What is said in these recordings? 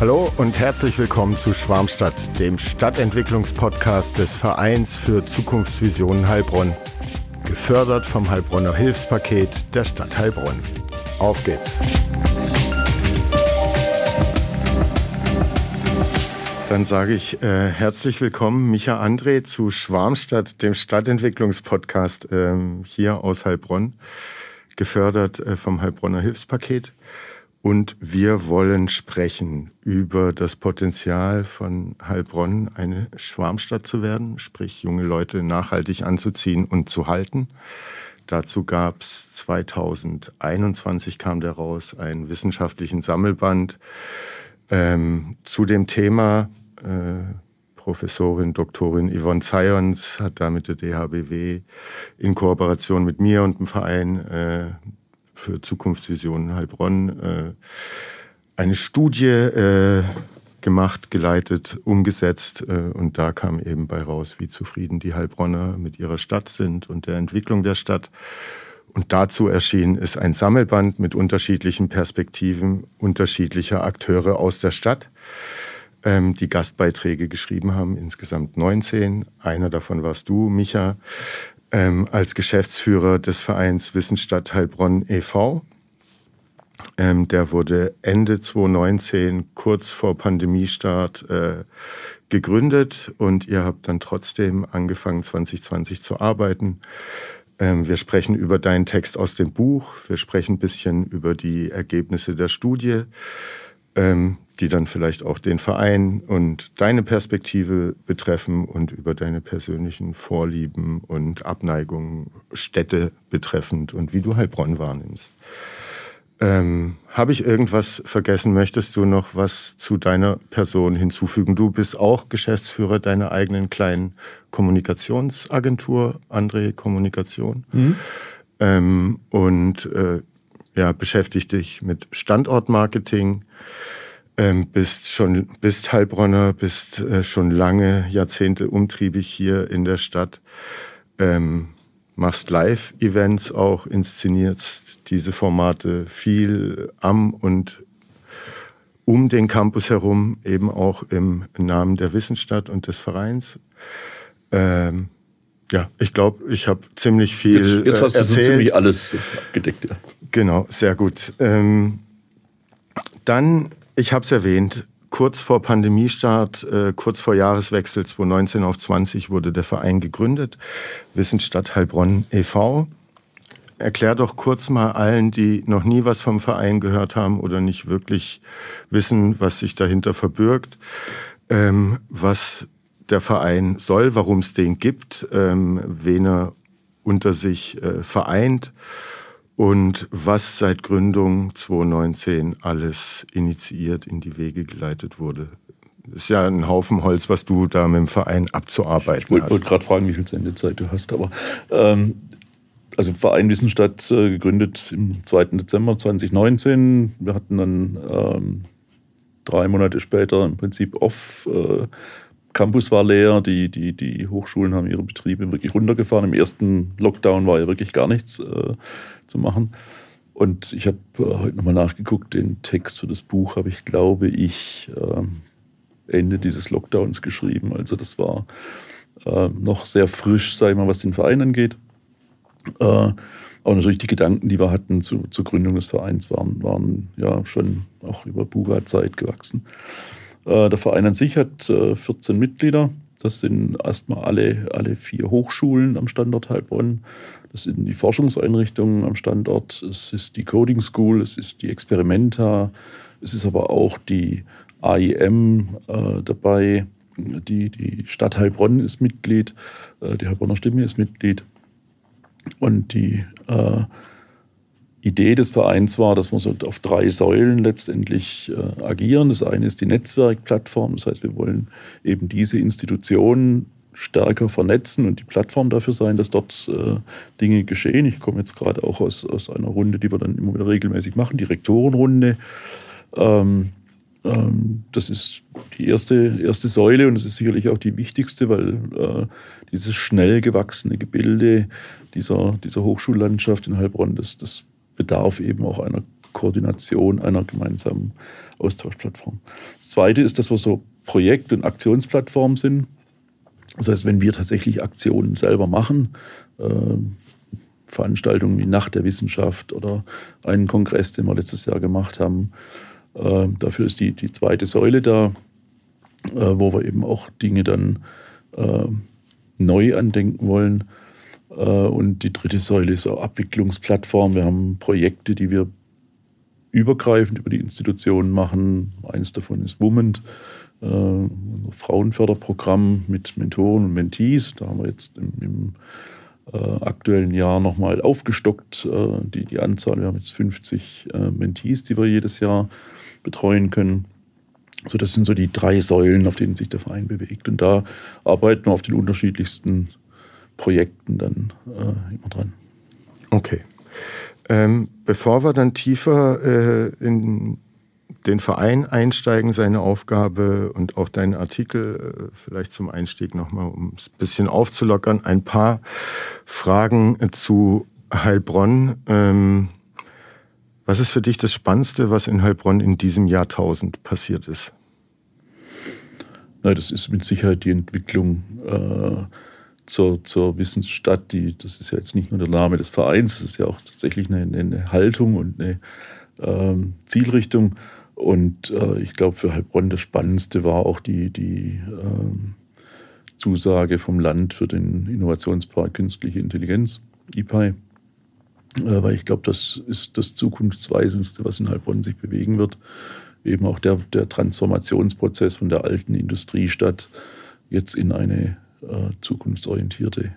Hallo und herzlich willkommen zu Schwarmstadt, dem Stadtentwicklungspodcast des Vereins für Zukunftsvisionen Heilbronn. Gefördert vom Heilbronner Hilfspaket der Stadt Heilbronn. Auf geht's! Dann sage ich äh, herzlich willkommen, Micha André, zu Schwarmstadt, dem Stadtentwicklungspodcast äh, hier aus Heilbronn, gefördert äh, vom Heilbronner Hilfspaket. Und wir wollen sprechen über das Potenzial von Heilbronn, eine Schwarmstadt zu werden, sprich junge Leute nachhaltig anzuziehen und zu halten. Dazu gab es 2021 kam der raus, einen wissenschaftlichen Sammelband ähm, zu dem Thema. Äh, Professorin Doktorin Yvonne Zions hat da mit der DHBW in Kooperation mit mir und dem Verein äh, für Zukunftsvisionen Heilbronn äh, eine Studie äh, gemacht, geleitet, umgesetzt äh, und da kam eben bei raus, wie zufrieden die Heilbronner mit ihrer Stadt sind und der Entwicklung der Stadt. Und dazu erschienen ist ein Sammelband mit unterschiedlichen Perspektiven unterschiedlicher Akteure aus der Stadt, ähm, die Gastbeiträge geschrieben haben, insgesamt 19. Einer davon warst du, Micha ähm, als Geschäftsführer des Vereins Wissensstadt Heilbronn e.V. Ähm, der wurde Ende 2019, kurz vor Pandemiestart, äh, gegründet und ihr habt dann trotzdem angefangen, 2020 zu arbeiten. Ähm, wir sprechen über deinen Text aus dem Buch, wir sprechen ein bisschen über die Ergebnisse der Studie. Ähm, die dann vielleicht auch den Verein und deine Perspektive betreffen und über deine persönlichen Vorlieben und Abneigungen, Städte betreffend und wie du Heilbronn wahrnimmst. Ähm, Habe ich irgendwas vergessen? Möchtest du noch was zu deiner Person hinzufügen? Du bist auch Geschäftsführer deiner eigenen kleinen Kommunikationsagentur, André Kommunikation. Mhm. Ähm, und äh, ja, beschäftigt dich mit Standortmarketing ähm, bist schon bist Heilbronner, bist äh, schon lange Jahrzehnte umtriebig hier in der Stadt, ähm, machst Live-Events auch, inszenierst diese Formate viel am und um den Campus herum, eben auch im Namen der Wissensstadt und des Vereins. Ähm, ja, ich glaube, ich habe ziemlich viel jetzt, jetzt hast erzählt. du so ziemlich alles abgedeckt. Ja. Genau, sehr gut. Ähm, dann ich habe es erwähnt, kurz vor Pandemiestart, äh, kurz vor Jahreswechsel 2019 auf 20 wurde der Verein gegründet, Wissensstadt Heilbronn e.V. Erklär doch kurz mal allen, die noch nie was vom Verein gehört haben oder nicht wirklich wissen, was sich dahinter verbirgt, ähm, was der Verein soll, warum es den gibt, ähm, wen er unter sich äh, vereint und was seit Gründung 2019 alles initiiert, in die Wege geleitet wurde. Das ist ja ein Haufen Holz, was du da mit dem Verein abzuarbeiten ich wollt, hast. Ich wollte gerade fragen, wie viel Sendezeit du hast, aber ähm, also Verein Wissensstadt äh, gegründet im 2. Dezember 2019. Wir hatten dann ähm, drei Monate später im Prinzip off. Äh, Campus war leer, die, die, die Hochschulen haben ihre Betriebe wirklich runtergefahren. Im ersten Lockdown war ja wirklich gar nichts äh, zu machen. Und ich habe äh, heute nochmal nachgeguckt, den Text für das Buch habe ich, glaube ich, äh, Ende dieses Lockdowns geschrieben. Also das war äh, noch sehr frisch, sage ich mal, was den Verein angeht. Äh, aber natürlich die Gedanken, die wir hatten zu, zur Gründung des Vereins, waren, waren ja schon auch über Buga-Zeit gewachsen. Äh, der Verein an sich hat 14 äh, Mitglieder. Das sind erstmal alle, alle vier Hochschulen am Standort Heilbronn. Das sind die Forschungseinrichtungen am Standort. Es ist die Coding School, es ist die Experimenta, es ist aber auch die AIM äh, dabei. Die, die Stadt Heilbronn ist Mitglied, äh, die Heilbronner Stimme ist Mitglied. Und die äh, Idee des Vereins war, dass wir auf drei Säulen letztendlich äh, agieren. Das eine ist die Netzwerkplattform, das heißt, wir wollen eben diese Institutionen stärker vernetzen und die Plattform dafür sein, dass dort äh, Dinge geschehen. Ich komme jetzt gerade auch aus, aus einer Runde, die wir dann immer wieder regelmäßig machen, die Rektorenrunde. Ähm, ähm, das ist die erste, erste Säule und das ist sicherlich auch die wichtigste, weil äh, dieses schnell gewachsene Gebilde dieser, dieser Hochschullandschaft in Heilbronn, das, das bedarf eben auch einer Koordination einer gemeinsamen Austauschplattform. Das Zweite ist, dass wir so Projekt- und Aktionsplattformen sind. Das heißt, wenn wir tatsächlich Aktionen selber machen, äh, Veranstaltungen wie Nacht der Wissenschaft oder einen Kongress, den wir letztes Jahr gemacht haben, äh, dafür ist die, die zweite Säule da, äh, wo wir eben auch Dinge dann äh, neu andenken wollen. Äh, und die dritte Säule ist auch Abwicklungsplattform. Wir haben Projekte, die wir übergreifend über die Institutionen machen. Eins davon ist Womend, äh, ein Frauenförderprogramm mit Mentoren und Mentees. Da haben wir jetzt im, im äh, aktuellen Jahr nochmal aufgestockt, äh, die, die Anzahl. Wir haben jetzt 50 äh, Mentees, die wir jedes Jahr betreuen können. So, das sind so die drei Säulen, auf denen sich der Verein bewegt. Und da arbeiten wir auf den unterschiedlichsten Projekten dann äh, immer dran. Okay. Ähm, bevor wir dann tiefer äh, in den Verein einsteigen, seine Aufgabe und auch deinen Artikel äh, vielleicht zum Einstieg nochmal, um es ein bisschen aufzulockern, ein paar Fragen zu Heilbronn. Ähm, was ist für dich das Spannendste, was in Heilbronn in diesem Jahrtausend passiert ist? Na, das ist mit Sicherheit die Entwicklung äh, zur, zur Wissensstadt. Die, das ist ja jetzt nicht nur der Name des Vereins, das ist ja auch tatsächlich eine, eine Haltung und eine ähm, Zielrichtung. Und äh, ich glaube, für Heilbronn das Spannendste war auch die, die ähm, Zusage vom Land für den Innovationspark Künstliche Intelligenz, IPI. Äh, weil ich glaube, das ist das Zukunftsweisendste, was in Heilbronn sich bewegen wird. Eben auch der, der Transformationsprozess von der alten Industriestadt jetzt in eine äh, zukunftsorientierte,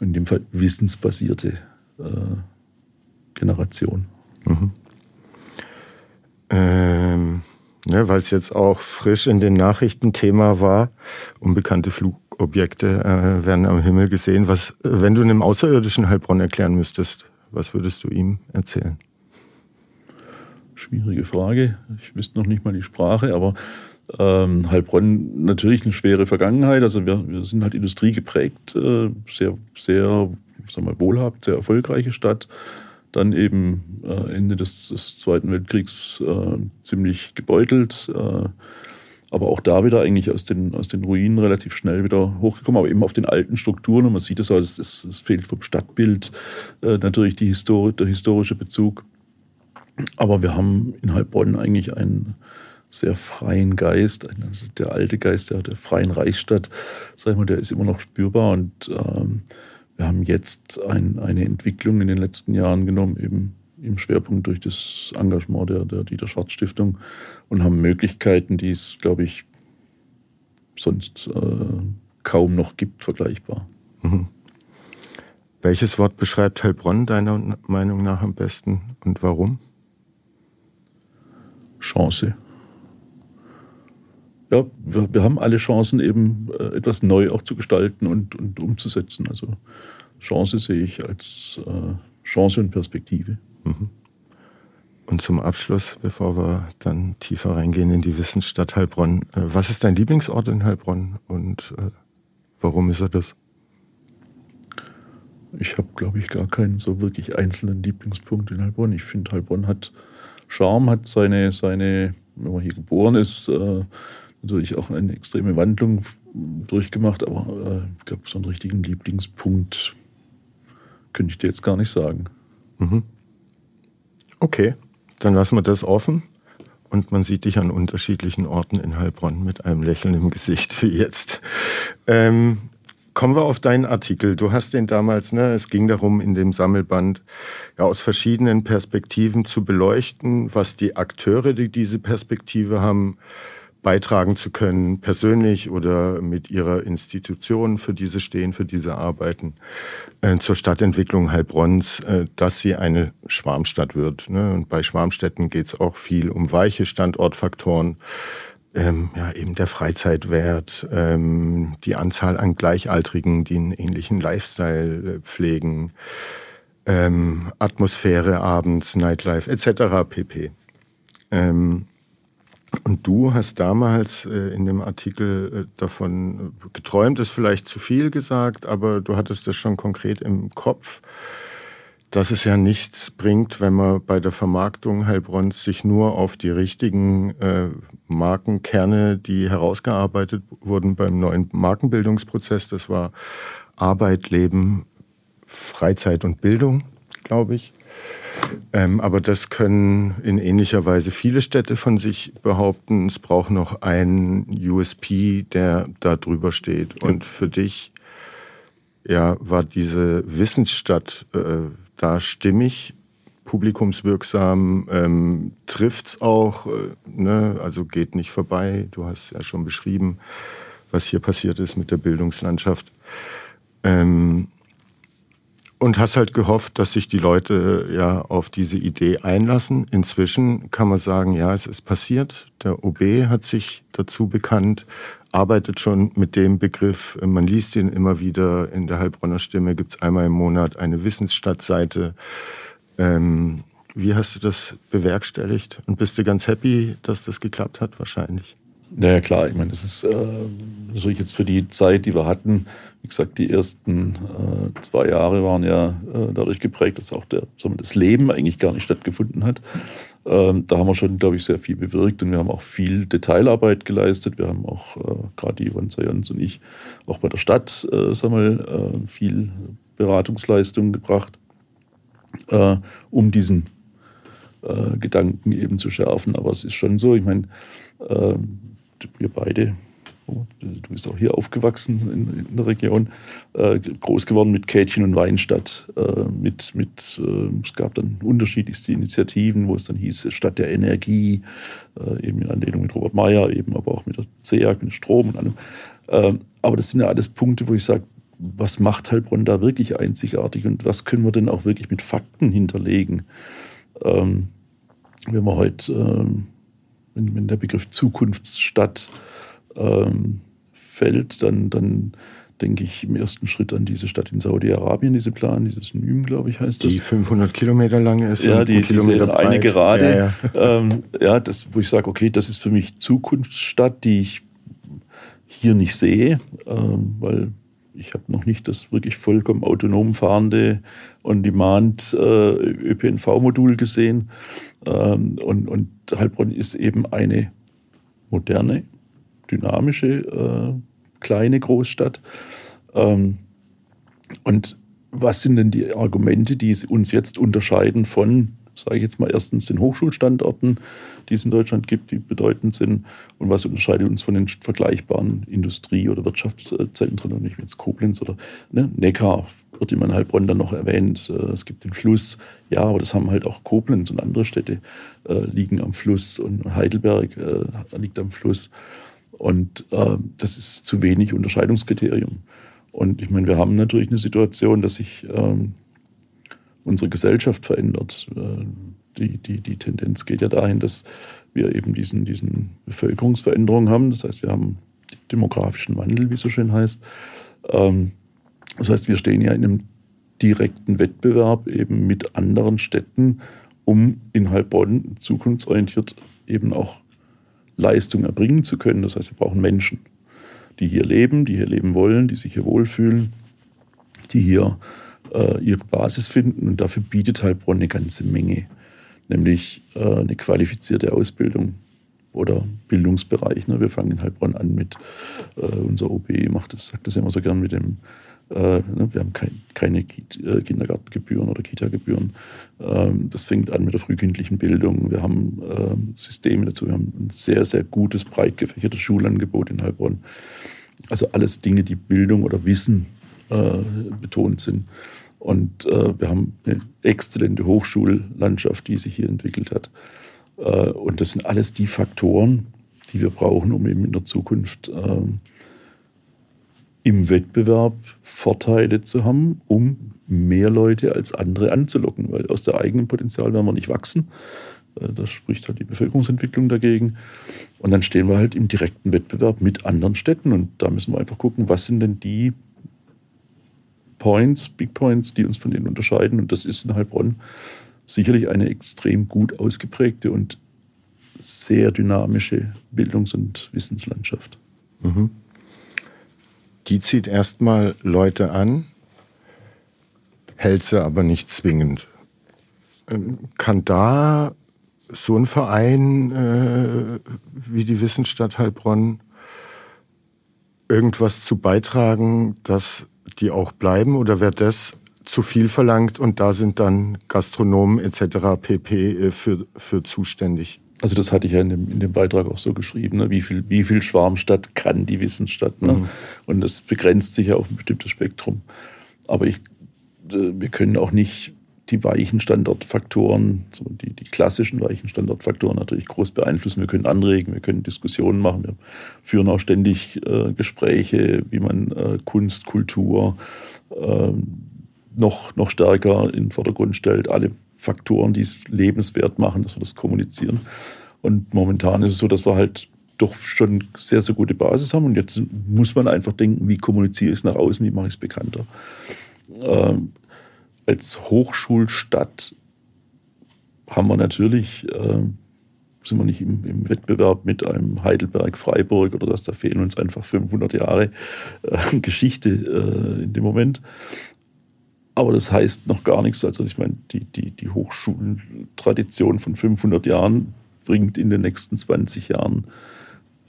in dem Fall wissensbasierte äh, Generation. Mhm. Ähm, ne, Weil es jetzt auch frisch in den Nachrichten Thema war, unbekannte Flugobjekte äh, werden am Himmel gesehen. Was, wenn du einem Außerirdischen Heilbronn erklären müsstest, was würdest du ihm erzählen? Schwierige Frage. Ich wüsste noch nicht mal die Sprache, aber ähm, Heilbronn natürlich eine schwere Vergangenheit. Also wir, wir sind halt industriegeprägt, äh, sehr, sehr sagen wir, wohlhabend, sehr erfolgreiche Stadt. Dann eben äh, Ende des, des, Zweiten Weltkriegs äh, ziemlich gebeutelt. Äh, aber auch da wieder eigentlich aus den, aus den Ruinen relativ schnell wieder hochgekommen, aber eben auf den alten Strukturen. Und man sieht es, also es, es, fehlt vom Stadtbild äh, natürlich die Histori der historische Bezug. Aber wir haben in Heilbronn eigentlich einen sehr freien Geist, also der alte Geist der, der freien Reichsstadt, sag ich mal, der ist immer noch spürbar und ähm, wir haben jetzt ein, eine Entwicklung in den letzten Jahren genommen, eben im Schwerpunkt durch das Engagement der, der Dieter Schwarz Stiftung und haben Möglichkeiten, die es, glaube ich, sonst äh, kaum noch gibt, vergleichbar. Mhm. Welches Wort beschreibt Heilbronn deiner Meinung nach am besten und warum? Chance ja, wir, wir, haben alle Chancen, eben äh, etwas neu auch zu gestalten und, und umzusetzen. Also Chance sehe ich als äh, Chance und Perspektive. Mhm. Und zum Abschluss, bevor wir dann tiefer reingehen in die Wissensstadt Heilbronn, äh, was ist dein Lieblingsort in Heilbronn und warum ist er das? Ich habe, glaube ich, gar keinen so wirklich einzelnen Lieblingspunkt in Heilbronn. Ich finde, Heilbronn hat Charme, hat seine, seine, wenn man hier geboren ist, äh, natürlich auch eine extreme Wandlung durchgemacht, aber äh, ich glaube, so einen richtigen Lieblingspunkt könnte ich dir jetzt gar nicht sagen. Mhm. Okay, dann lassen wir das offen und man sieht dich an unterschiedlichen Orten in Heilbronn mit einem Lächeln im Gesicht wie jetzt. Ähm, kommen wir auf deinen Artikel. Du hast den damals, ne, es ging darum, in dem Sammelband ja aus verschiedenen Perspektiven zu beleuchten, was die Akteure, die diese Perspektive haben, beitragen zu können, persönlich oder mit ihrer Institution, für diese stehen, für diese arbeiten, äh, zur Stadtentwicklung Heilbronns, äh, dass sie eine Schwarmstadt wird. Ne? Und bei Schwarmstädten geht es auch viel um weiche Standortfaktoren, ähm, ja, eben der Freizeitwert, ähm, die Anzahl an Gleichaltrigen, die einen ähnlichen Lifestyle äh, pflegen, ähm, Atmosphäre abends, Nightlife etc. pp. Ähm, und du hast damals äh, in dem Artikel äh, davon geträumt, ist vielleicht zu viel gesagt, aber du hattest das schon konkret im Kopf, dass es ja nichts bringt, wenn man bei der Vermarktung Heilbronns sich nur auf die richtigen äh, Markenkerne, die herausgearbeitet wurden beim neuen Markenbildungsprozess, das war Arbeit, Leben, Freizeit und Bildung, glaube ich. Ähm, aber das können in ähnlicher Weise viele Städte von sich behaupten. Es braucht noch einen USP, der da drüber steht. Und für dich ja, war diese Wissensstadt äh, da stimmig, publikumswirksam, ähm, trifft's auch, äh, ne? also geht nicht vorbei. Du hast ja schon beschrieben, was hier passiert ist mit der Bildungslandschaft. Ähm, und hast halt gehofft, dass sich die Leute ja auf diese Idee einlassen. Inzwischen kann man sagen, ja, es ist passiert. Der OB hat sich dazu bekannt, arbeitet schon mit dem Begriff. Man liest ihn immer wieder in der Heilbronner Stimme. Gibt es einmal im Monat eine Wissensstadtseite. Ähm, wie hast du das bewerkstelligt? Und bist du ganz happy, dass das geklappt hat? Wahrscheinlich. Naja, klar. Ich meine, das ist äh, natürlich jetzt für die Zeit, die wir hatten, wie gesagt, die ersten äh, zwei Jahre waren ja äh, dadurch geprägt, dass auch der, das Leben eigentlich gar nicht stattgefunden hat. Ähm, da haben wir schon, glaube ich, sehr viel bewirkt und wir haben auch viel Detailarbeit geleistet. Wir haben auch, äh, gerade die Yvonne Sayans und ich, auch bei der Stadt äh, sagen wir, äh, viel Beratungsleistung gebracht, äh, um diesen äh, Gedanken eben zu schärfen. Aber es ist schon so, ich meine, ähm, wir beide Du bist auch hier aufgewachsen in, in der Region, äh, groß geworden mit Kätchen und Weinstadt. Äh, mit, mit, äh, es gab dann unterschiedlichste Initiativen, wo es dann hieß Stadt der Energie, äh, eben in Anlehnung mit Robert Meyer, eben aber auch mit der CEAG, mit Strom und allem. Ähm, aber das sind ja alles Punkte, wo ich sage, was macht Heilbronn da wirklich einzigartig und was können wir denn auch wirklich mit Fakten hinterlegen? Ähm, wenn wir heute, ähm, wenn, wenn der Begriff Zukunftsstadt ähm, fällt, dann, dann denke ich im ersten Schritt an diese Stadt in Saudi-Arabien, diese Plan, dieses Nym, glaube ich, heißt das. Die 500 Kilometer lang ist. Ja, die, Kilometer diese eine gerade. Ja, ja. ähm, ja, das, wo ich sage, okay, das ist für mich Zukunftsstadt, die ich hier nicht sehe, ähm, weil ich habe noch nicht das wirklich vollkommen autonom fahrende On-Demand äh, ÖPNV-Modul gesehen. Ähm, und, und Heilbronn ist eben eine moderne, dynamische äh, kleine Großstadt. Ähm, und was sind denn die Argumente, die uns jetzt unterscheiden von, sage ich jetzt mal, erstens den Hochschulstandorten, die es in Deutschland gibt, die bedeutend sind, und was unterscheidet uns von den vergleichbaren Industrie- oder Wirtschaftszentren, und nicht jetzt Koblenz oder ne, Neckar wird immer in Heilbronn dann noch erwähnt. Äh, es gibt den Fluss, ja, aber das haben halt auch Koblenz und andere Städte äh, liegen am Fluss und Heidelberg äh, liegt am Fluss. Und äh, das ist zu wenig Unterscheidungskriterium. Und ich meine, wir haben natürlich eine Situation, dass sich ähm, unsere Gesellschaft verändert. Äh, die, die, die Tendenz geht ja dahin, dass wir eben diesen, diesen Bevölkerungsveränderungen haben. Das heißt, wir haben demografischen Wandel, wie es so schön heißt. Ähm, das heißt, wir stehen ja in einem direkten Wettbewerb eben mit anderen Städten, um in Heilbronn zukunftsorientiert eben auch Leistung erbringen zu können. Das heißt, wir brauchen Menschen, die hier leben, die hier leben wollen, die sich hier wohlfühlen, die hier äh, ihre Basis finden. Und dafür bietet Heilbronn eine ganze Menge, nämlich äh, eine qualifizierte Ausbildung oder Bildungsbereich. Ne? Wir fangen in Heilbronn an mit, äh, unser OB macht das, sagt das immer so gern mit dem wir haben kein, keine äh, Kindergartengebühren oder Kita-Gebühren. Ähm, das fängt an mit der frühkindlichen Bildung. Wir haben ähm, Systeme dazu. Wir haben ein sehr, sehr gutes, breit gefächertes Schulangebot in Heilbronn. Also alles Dinge, die Bildung oder Wissen äh, betont sind. Und wir haben eine exzellente Hochschullandschaft, die sich hier entwickelt hat. und das sind alles die Faktoren, die wir brauchen, um eben in der Zukunft ähm, im Wettbewerb Vorteile zu haben, um mehr Leute als andere anzulocken, weil aus der eigenen Potenzial werden wir nicht wachsen. Äh, da spricht halt die Bevölkerungsentwicklung dagegen. Und dann stehen wir halt im direkten Wettbewerb mit anderen Städten. Und da müssen wir einfach gucken, was sind denn die Points, Big Points, die uns von denen unterscheiden. Und das ist in Heilbronn sicherlich eine extrem gut ausgeprägte und sehr dynamische Bildungs- und Wissenslandschaft. Mhm die zieht erstmal Leute an, hält sie aber nicht zwingend. Ähm, kann da so ein Verein äh, wie die Wissensstadt Heilbronn irgendwas zu beitragen, dass die auch bleiben oder wird das zu viel verlangt und da sind dann Gastronomen etc. pp. Äh, für, für zuständig? Also das hatte ich ja in dem, in dem Beitrag auch so geschrieben, ne? wie, viel, wie viel Schwarmstadt kann die Wissensstadt. Ne? Mhm. Und das begrenzt sich ja auf ein bestimmtes Spektrum. Aber ich, äh, wir können auch nicht die weichen Standortfaktoren, so die, die klassischen weichen Standortfaktoren natürlich groß beeinflussen. Wir können anregen, wir können Diskussionen machen, wir führen auch ständig äh, Gespräche, wie man äh, Kunst, Kultur äh, noch, noch stärker in den Vordergrund stellt. Alle Faktoren, die es lebenswert machen, dass wir das kommunizieren. Und momentan ist es so, dass wir halt doch schon sehr, sehr gute Basis haben. Und jetzt muss man einfach denken, wie kommuniziere ich es nach außen, wie mache ich es bekannter. Ähm, als Hochschulstadt haben wir natürlich, äh, sind wir nicht im, im, Wettbewerb mit einem Heidelberg, Freiburg oder das, da fehlen uns einfach 500 Jahre äh, Geschichte äh, in dem Moment. Aber das heißt noch gar nichts. Also ich meine, die, die, die Hochschultradition von 500 Jahren bringt in den nächsten 20 Jahren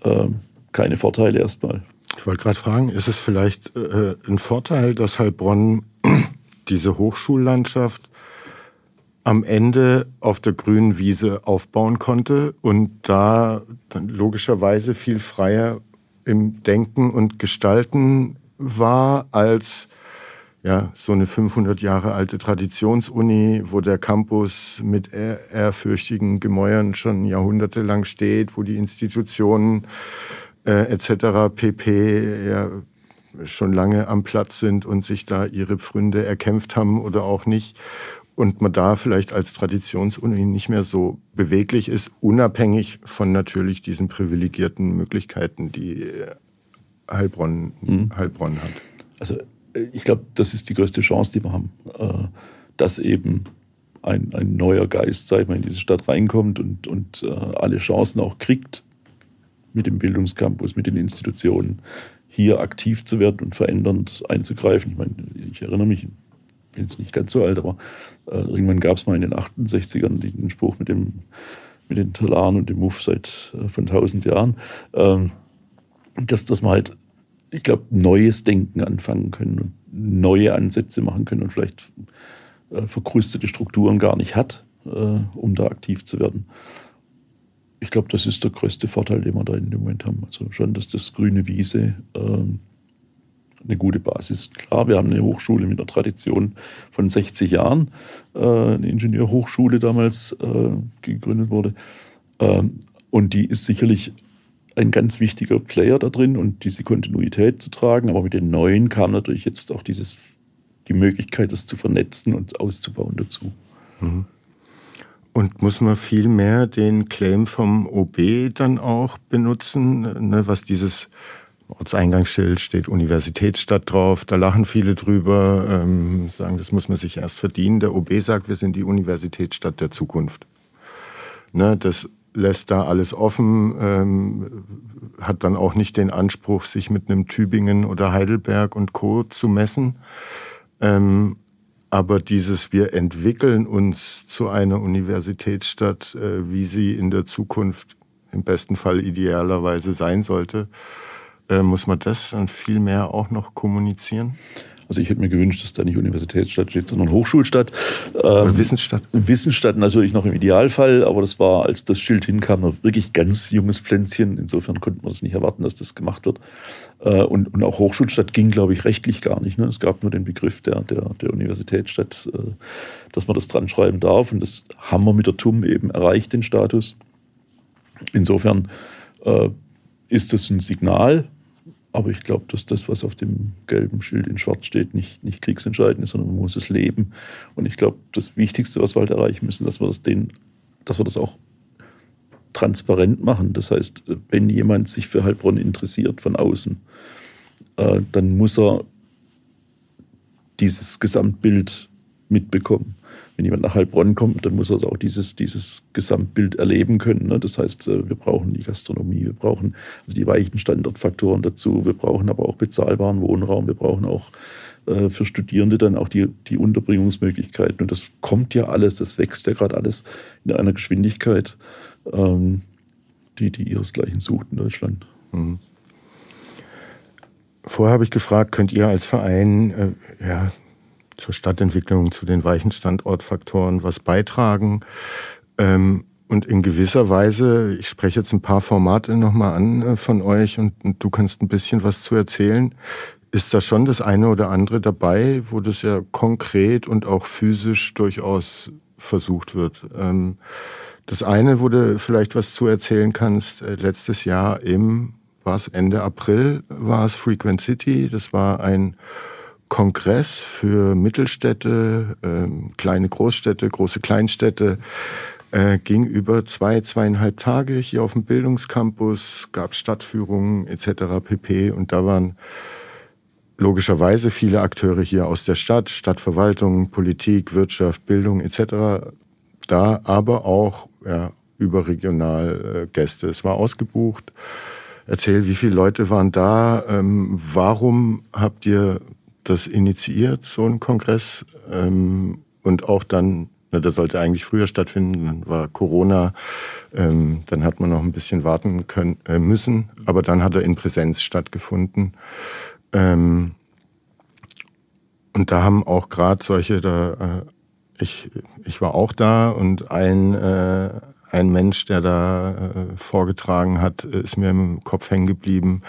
äh, keine Vorteile erstmal. Ich wollte gerade fragen, ist es vielleicht äh, ein Vorteil, dass Heilbronn diese Hochschullandschaft am Ende auf der grünen Wiese aufbauen konnte und da logischerweise viel freier im Denken und Gestalten war als ja, so eine 500 Jahre alte Traditionsuni, wo der Campus mit ehrfürchtigen Gemäuern schon jahrhundertelang steht, wo die Institutionen äh, etc. pp. Ja, schon lange am Platz sind und sich da ihre Pfründe erkämpft haben oder auch nicht. Und man da vielleicht als Traditionsuni nicht mehr so beweglich ist, unabhängig von natürlich diesen privilegierten Möglichkeiten, die Heilbronn, mhm. Heilbronn hat. Also ich glaube, das ist die größte Chance, die wir haben, äh, dass eben ein, ein neuer Geist, sag ich mal, in diese Stadt reinkommt und, und äh, alle Chancen auch kriegt mit dem Bildungscampus, mit den Institutionen, hier aktiv zu werden und verändernd einzugreifen. Ich meine, ich erinnere mich, ich bin jetzt nicht ganz so alt, aber äh, irgendwann gab es mal in den 68ern den Spruch mit dem mit den Talaren und dem Muff seit äh, von tausend Jahren, ähm, dass, dass man halt ich glaube, neues Denken anfangen können und neue Ansätze machen können und vielleicht äh, verkrustete Strukturen gar nicht hat, äh, um da aktiv zu werden. Ich glaube, das ist der größte Vorteil, den wir da in dem Moment haben. Also schon, dass das grüne Wiese äh, eine gute Basis ist. Klar, wir haben eine Hochschule mit einer Tradition von 60 Jahren, äh, eine Ingenieurhochschule damals äh, gegründet wurde. Ähm, und die ist sicherlich ein ganz wichtiger Player da drin und diese Kontinuität zu tragen. Aber mit den neuen kam natürlich jetzt auch dieses, die Möglichkeit, das zu vernetzen und auszubauen dazu. Mhm. Und muss man viel mehr den Claim vom OB dann auch benutzen, ne, was dieses Ortseingangsschild steht Universitätsstadt drauf, da lachen viele drüber, ähm, sagen, das muss man sich erst verdienen. Der OB sagt, wir sind die Universitätsstadt der Zukunft. Ne, das lässt da alles offen, ähm, hat dann auch nicht den Anspruch, sich mit einem Tübingen oder Heidelberg und Co. zu messen. Ähm, aber dieses, wir entwickeln uns zu einer Universitätsstadt, äh, wie sie in der Zukunft im besten Fall idealerweise sein sollte, äh, muss man das dann viel mehr auch noch kommunizieren? Also ich hätte mir gewünscht, dass da nicht Universitätsstadt steht, sondern Hochschulstadt. Ähm, Wissensstadt. Wissensstadt natürlich noch im Idealfall, aber das war, als das Schild hinkam, noch wirklich ganz junges Pflänzchen. Insofern konnte man es nicht erwarten, dass das gemacht wird. Äh, und, und auch Hochschulstadt ging, glaube ich, rechtlich gar nicht. Ne? Es gab nur den Begriff der, der, der Universitätsstadt, äh, dass man das dran schreiben darf. Und das haben wir mit der TUM eben erreicht, den Status. Insofern äh, ist das ein Signal, aber ich glaube, dass das, was auf dem gelben Schild in Schwarz steht, nicht, nicht kriegsentscheidend ist, sondern man muss es leben. Und ich glaube, das Wichtigste, was wir halt erreichen müssen, dass wir das, den, dass wir das auch transparent machen. Das heißt, wenn jemand sich für Heilbronn interessiert von außen, äh, dann muss er dieses Gesamtbild mitbekommen wenn jemand nach Heilbronn kommt, dann muss er also auch dieses, dieses Gesamtbild erleben können. Ne? Das heißt, äh, wir brauchen die Gastronomie, wir brauchen also die weichen Standortfaktoren dazu, wir brauchen aber auch bezahlbaren Wohnraum, wir brauchen auch äh, für Studierende dann auch die, die Unterbringungsmöglichkeiten. Und das kommt ja alles, das wächst ja gerade alles in einer Geschwindigkeit, ähm, die, die ihresgleichen sucht in Deutschland. Mhm. Vorher habe ich gefragt, könnt ihr als Verein äh, ja, zur Stadtentwicklung, zu den weichen Standortfaktoren was beitragen? Ähm, und in gewisser Weise, ich spreche jetzt ein paar Formate nochmal an äh, von euch und, und, du kannst ein bisschen was zu erzählen. Ist da schon das eine oder andere dabei, wo das ja konkret und auch physisch durchaus versucht wird? Ähm, das eine, wo du vielleicht was zu erzählen kannst, äh, letztes Jahr im war es Ende April, war es Frequent City. Das war ein Kongress für Mittelstädte, äh, kleine Großstädte, große Kleinstädte. Äh, ging über zwei, zweieinhalb Tage hier auf dem Bildungscampus, gab Stadtführungen etc. pp. Und da waren logischerweise viele Akteure hier aus der Stadt, Stadtverwaltung, Politik, Wirtschaft, Bildung etc. da, aber auch ja, überregional äh, Gäste. Es war ausgebucht. Erzähl, wie viele Leute waren da? Ähm, warum habt ihr das initiiert, so ein Kongress? Ähm, und auch dann, na, das sollte eigentlich früher stattfinden, dann war Corona, ähm, dann hat man noch ein bisschen warten können, äh, müssen, aber dann hat er in Präsenz stattgefunden. Ähm, und da haben auch gerade solche, da, äh, ich, ich war auch da und ein, äh, ein Mensch, der da äh, vorgetragen hat, äh, ist mir im Kopf hängen geblieben.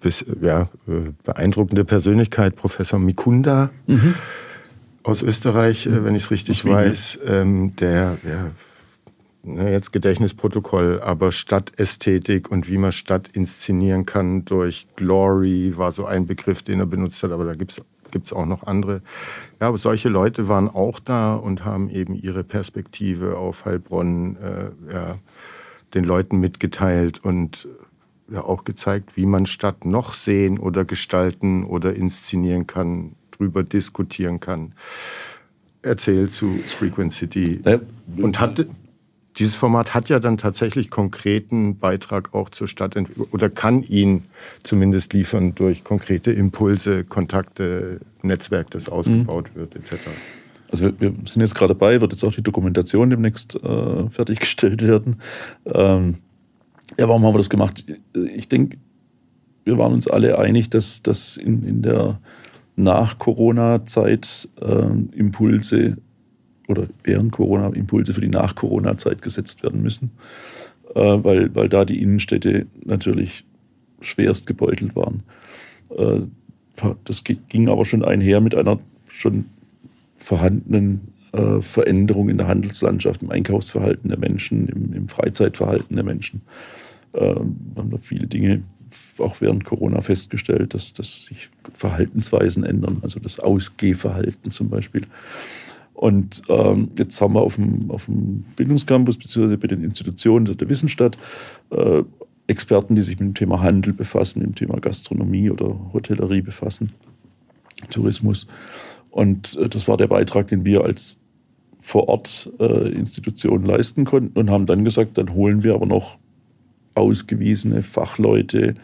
Bis, ja, äh, beeindruckende Persönlichkeit, Professor Mikunda mhm. aus Österreich, äh, wenn ich es richtig weiß, ähm, der, ja, ne, jetzt Gedächtnisprotokoll, aber Stadtästhetik und wie man Stadt inszenieren kann durch Glory war so ein Begriff, den er benutzt hat, aber da gibt es gibt es auch noch andere. Ja, aber solche Leute waren auch da und haben eben ihre Perspektive auf Heilbronn äh, ja, den Leuten mitgeteilt und ja auch gezeigt, wie man Stadt noch sehen oder gestalten oder inszenieren kann, drüber diskutieren kann. Erzählt zu Frequent City. Und hatte, dieses Format hat ja dann tatsächlich konkreten Beitrag auch zur Stadtentwicklung oder kann ihn zumindest liefern durch konkrete Impulse, Kontakte, Netzwerk, das ausgebaut mhm. wird, etc. Also wir, wir, sind jetzt gerade dabei, wird jetzt auch die Dokumentation demnächst äh, fertiggestellt werden. Ähm, ja, warum haben wir das gemacht? Ich denke, wir waren uns alle einig, dass, dass in, in der Nach-Corona-Zeit äh, Impulse oder während Corona Impulse für die Nach-Corona-Zeit gesetzt werden müssen, äh, weil, weil da die Innenstädte natürlich schwerst gebeutelt waren. Äh, das ging aber schon einher mit einer schon vorhandenen äh, Veränderung in der Handelslandschaft, im Einkaufsverhalten der Menschen, im, im Freizeitverhalten der Menschen. wir haben da viele Dinge auch während Corona festgestellt, dass, dass sich Verhaltensweisen ändern, also das Ausgehverhalten zum Beispiel. Und ähm, jetzt haben wir auf dem, auf dem Bildungscampus bzw. bei den Institutionen der Wissensstadt äh, Experten, die sich mit dem Thema Handel befassen, mit dem Thema Gastronomie oder Hotellerie befassen, Tourismus. Und äh, das war der Beitrag, den wir als vor Ort äh, Institutionen leisten konnten und haben dann gesagt, dann holen wir aber noch ausgewiesene Fachleute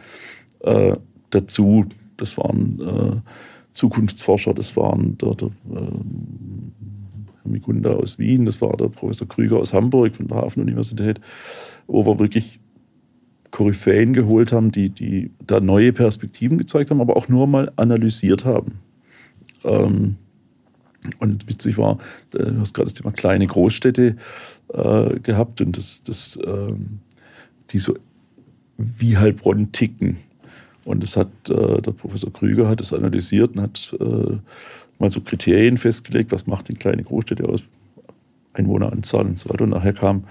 äh, dazu. Das waren äh, Zukunftsforscher, das waren der, der ähm, Mikunda aus Wien, das war der Professor Krüger aus Hamburg von der Hafenuniversität, wo wir wirklich Koryphäen geholt haben, die, die da neue Perspektiven gezeigt haben, aber auch nur mal analysiert haben. Ähm, und witzig war, äh, du hast gerade das Thema kleine Großstädte äh, gehabt und das, das, ähm, die so wie Heilbronn ticken. Und das hat äh, der Professor Krüger hat das analysiert und hat äh, mal so Kriterien festgelegt, was macht denn kleine Großstädte aus, Einwohneranzahl und so weiter. Und nachher kam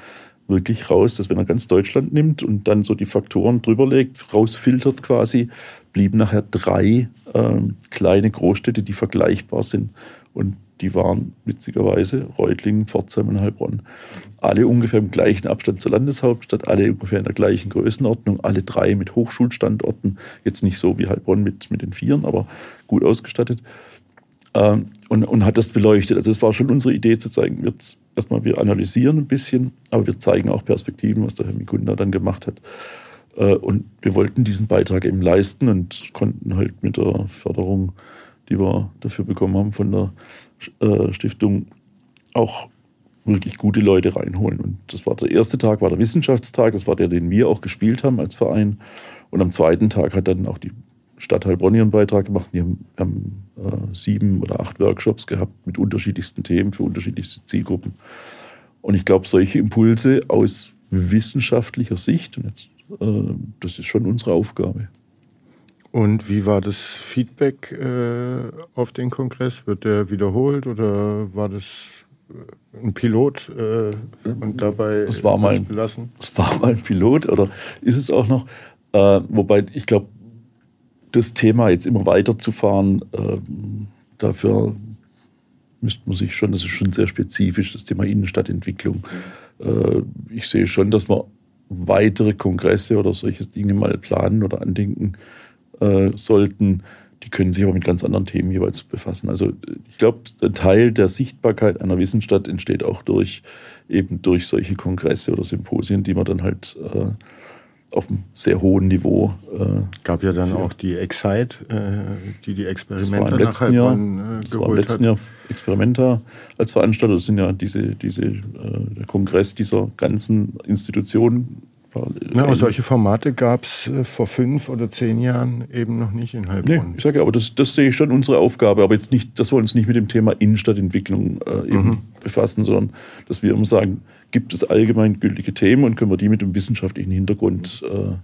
wirklich raus, dass wenn er ganz Deutschland nimmt und dann so die Faktoren drüberlegt, rausfiltert quasi, blieben nachher drei ähm, kleine Großstädte, die vergleichbar sind. Und die waren witzigerweise Reutlingen, Pforzheim und Heilbronn. Alle ungefähr im gleichen Abstand zur Landeshauptstadt, alle ungefähr in der gleichen Größenordnung, alle drei mit Hochschulstandorten. Jetzt nicht so wie Heilbronn mit, mit den Vieren, aber gut ausgestattet. Ähm, und, und hat das beleuchtet. Also es war schon unsere Idee zu zeigen, wir, erstmal wir analysieren ein bisschen, aber wir zeigen auch Perspektiven, was der Herr Mikunda dann gemacht hat. Äh, und wir wollten diesen Beitrag eben leisten und konnten halt mit der Förderung die wir dafür bekommen haben von der äh, Stiftung, auch wirklich gute Leute reinholen. Und das war der erste Tag, war der Wissenschaftstag, das war der, den wir auch gespielt haben als Verein. Und am zweiten Tag hat dann auch die Stadt Heilbronn ihren Beitrag gemacht. Wir haben, haben äh, sieben oder acht Workshops gehabt mit unterschiedlichsten Themen für unterschiedlichste Zielgruppen. Und ich glaube, solche Impulse aus wissenschaftlicher Sicht, jetzt, äh, das ist schon unsere Aufgabe. Und wie war das Feedback äh, auf den Kongress? Wird der wiederholt oder war das äh, ein Pilot äh, und dabei es war mal, belassen? Es war mal ein Pilot oder ist es auch noch? Äh, wobei ich glaube, das Thema jetzt immer weiterzufahren, äh, dafür müsste man sich schon, das ist schon sehr spezifisch, das Thema Innenstadtentwicklung. Äh, ich sehe schon, dass wir weitere Kongresse oder solche Dinge mal planen oder andenken äh, sollten. Die können sich auch mit ganz anderen Themen jeweils befassen. Also ich glaube, ein Teil der Sichtbarkeit einer Wissensstadt entsteht auch durch eben durch solche Kongresse oder Symposien, die man dann halt äh, auf einem sehr hohen Niveau. Äh, Gab ja dann auch die Excite, äh, die die Experimente nach Heilbronn äh, das war im letzten hat. Jahr Experimenta als Veranstalter. Das sind ja diese, diese äh, der Kongress dieser ganzen Institutionen ja, aber solche Formate gab es äh, vor fünf oder zehn Jahren eben noch nicht in Heilbronn. Nee, ich sage ja, aber das, das sehe ich schon unsere Aufgabe. Aber jetzt nicht, dass wir uns nicht mit dem Thema Innenstadtentwicklung äh, eben mhm. befassen, sondern dass wir immer sagen, gibt es allgemeingültige Themen und können wir die mit dem wissenschaftlichen Hintergrund äh,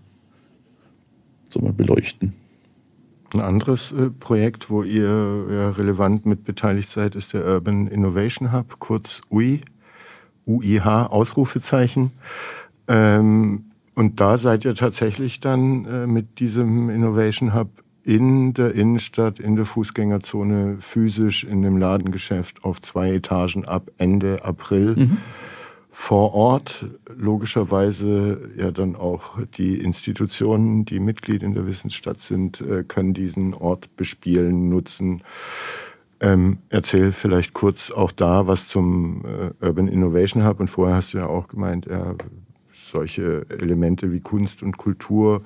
mal beleuchten. Ein anderes äh, Projekt, wo ihr ja, relevant mit beteiligt seid, ist der Urban Innovation Hub, kurz UI, UIH, Ausrufezeichen. Ähm, und da seid ihr tatsächlich dann äh, mit diesem Innovation Hub in der Innenstadt, in der Fußgängerzone, physisch in dem Ladengeschäft auf zwei Etagen ab Ende April. Mhm. Vor Ort logischerweise ja dann auch die Institutionen, die Mitglied in der Wissensstadt sind, äh, können diesen Ort bespielen, nutzen. Ähm, erzähl vielleicht kurz auch da was zum äh, Urban Innovation Hub. Und vorher hast du ja auch gemeint, ja, solche Elemente wie Kunst und Kultur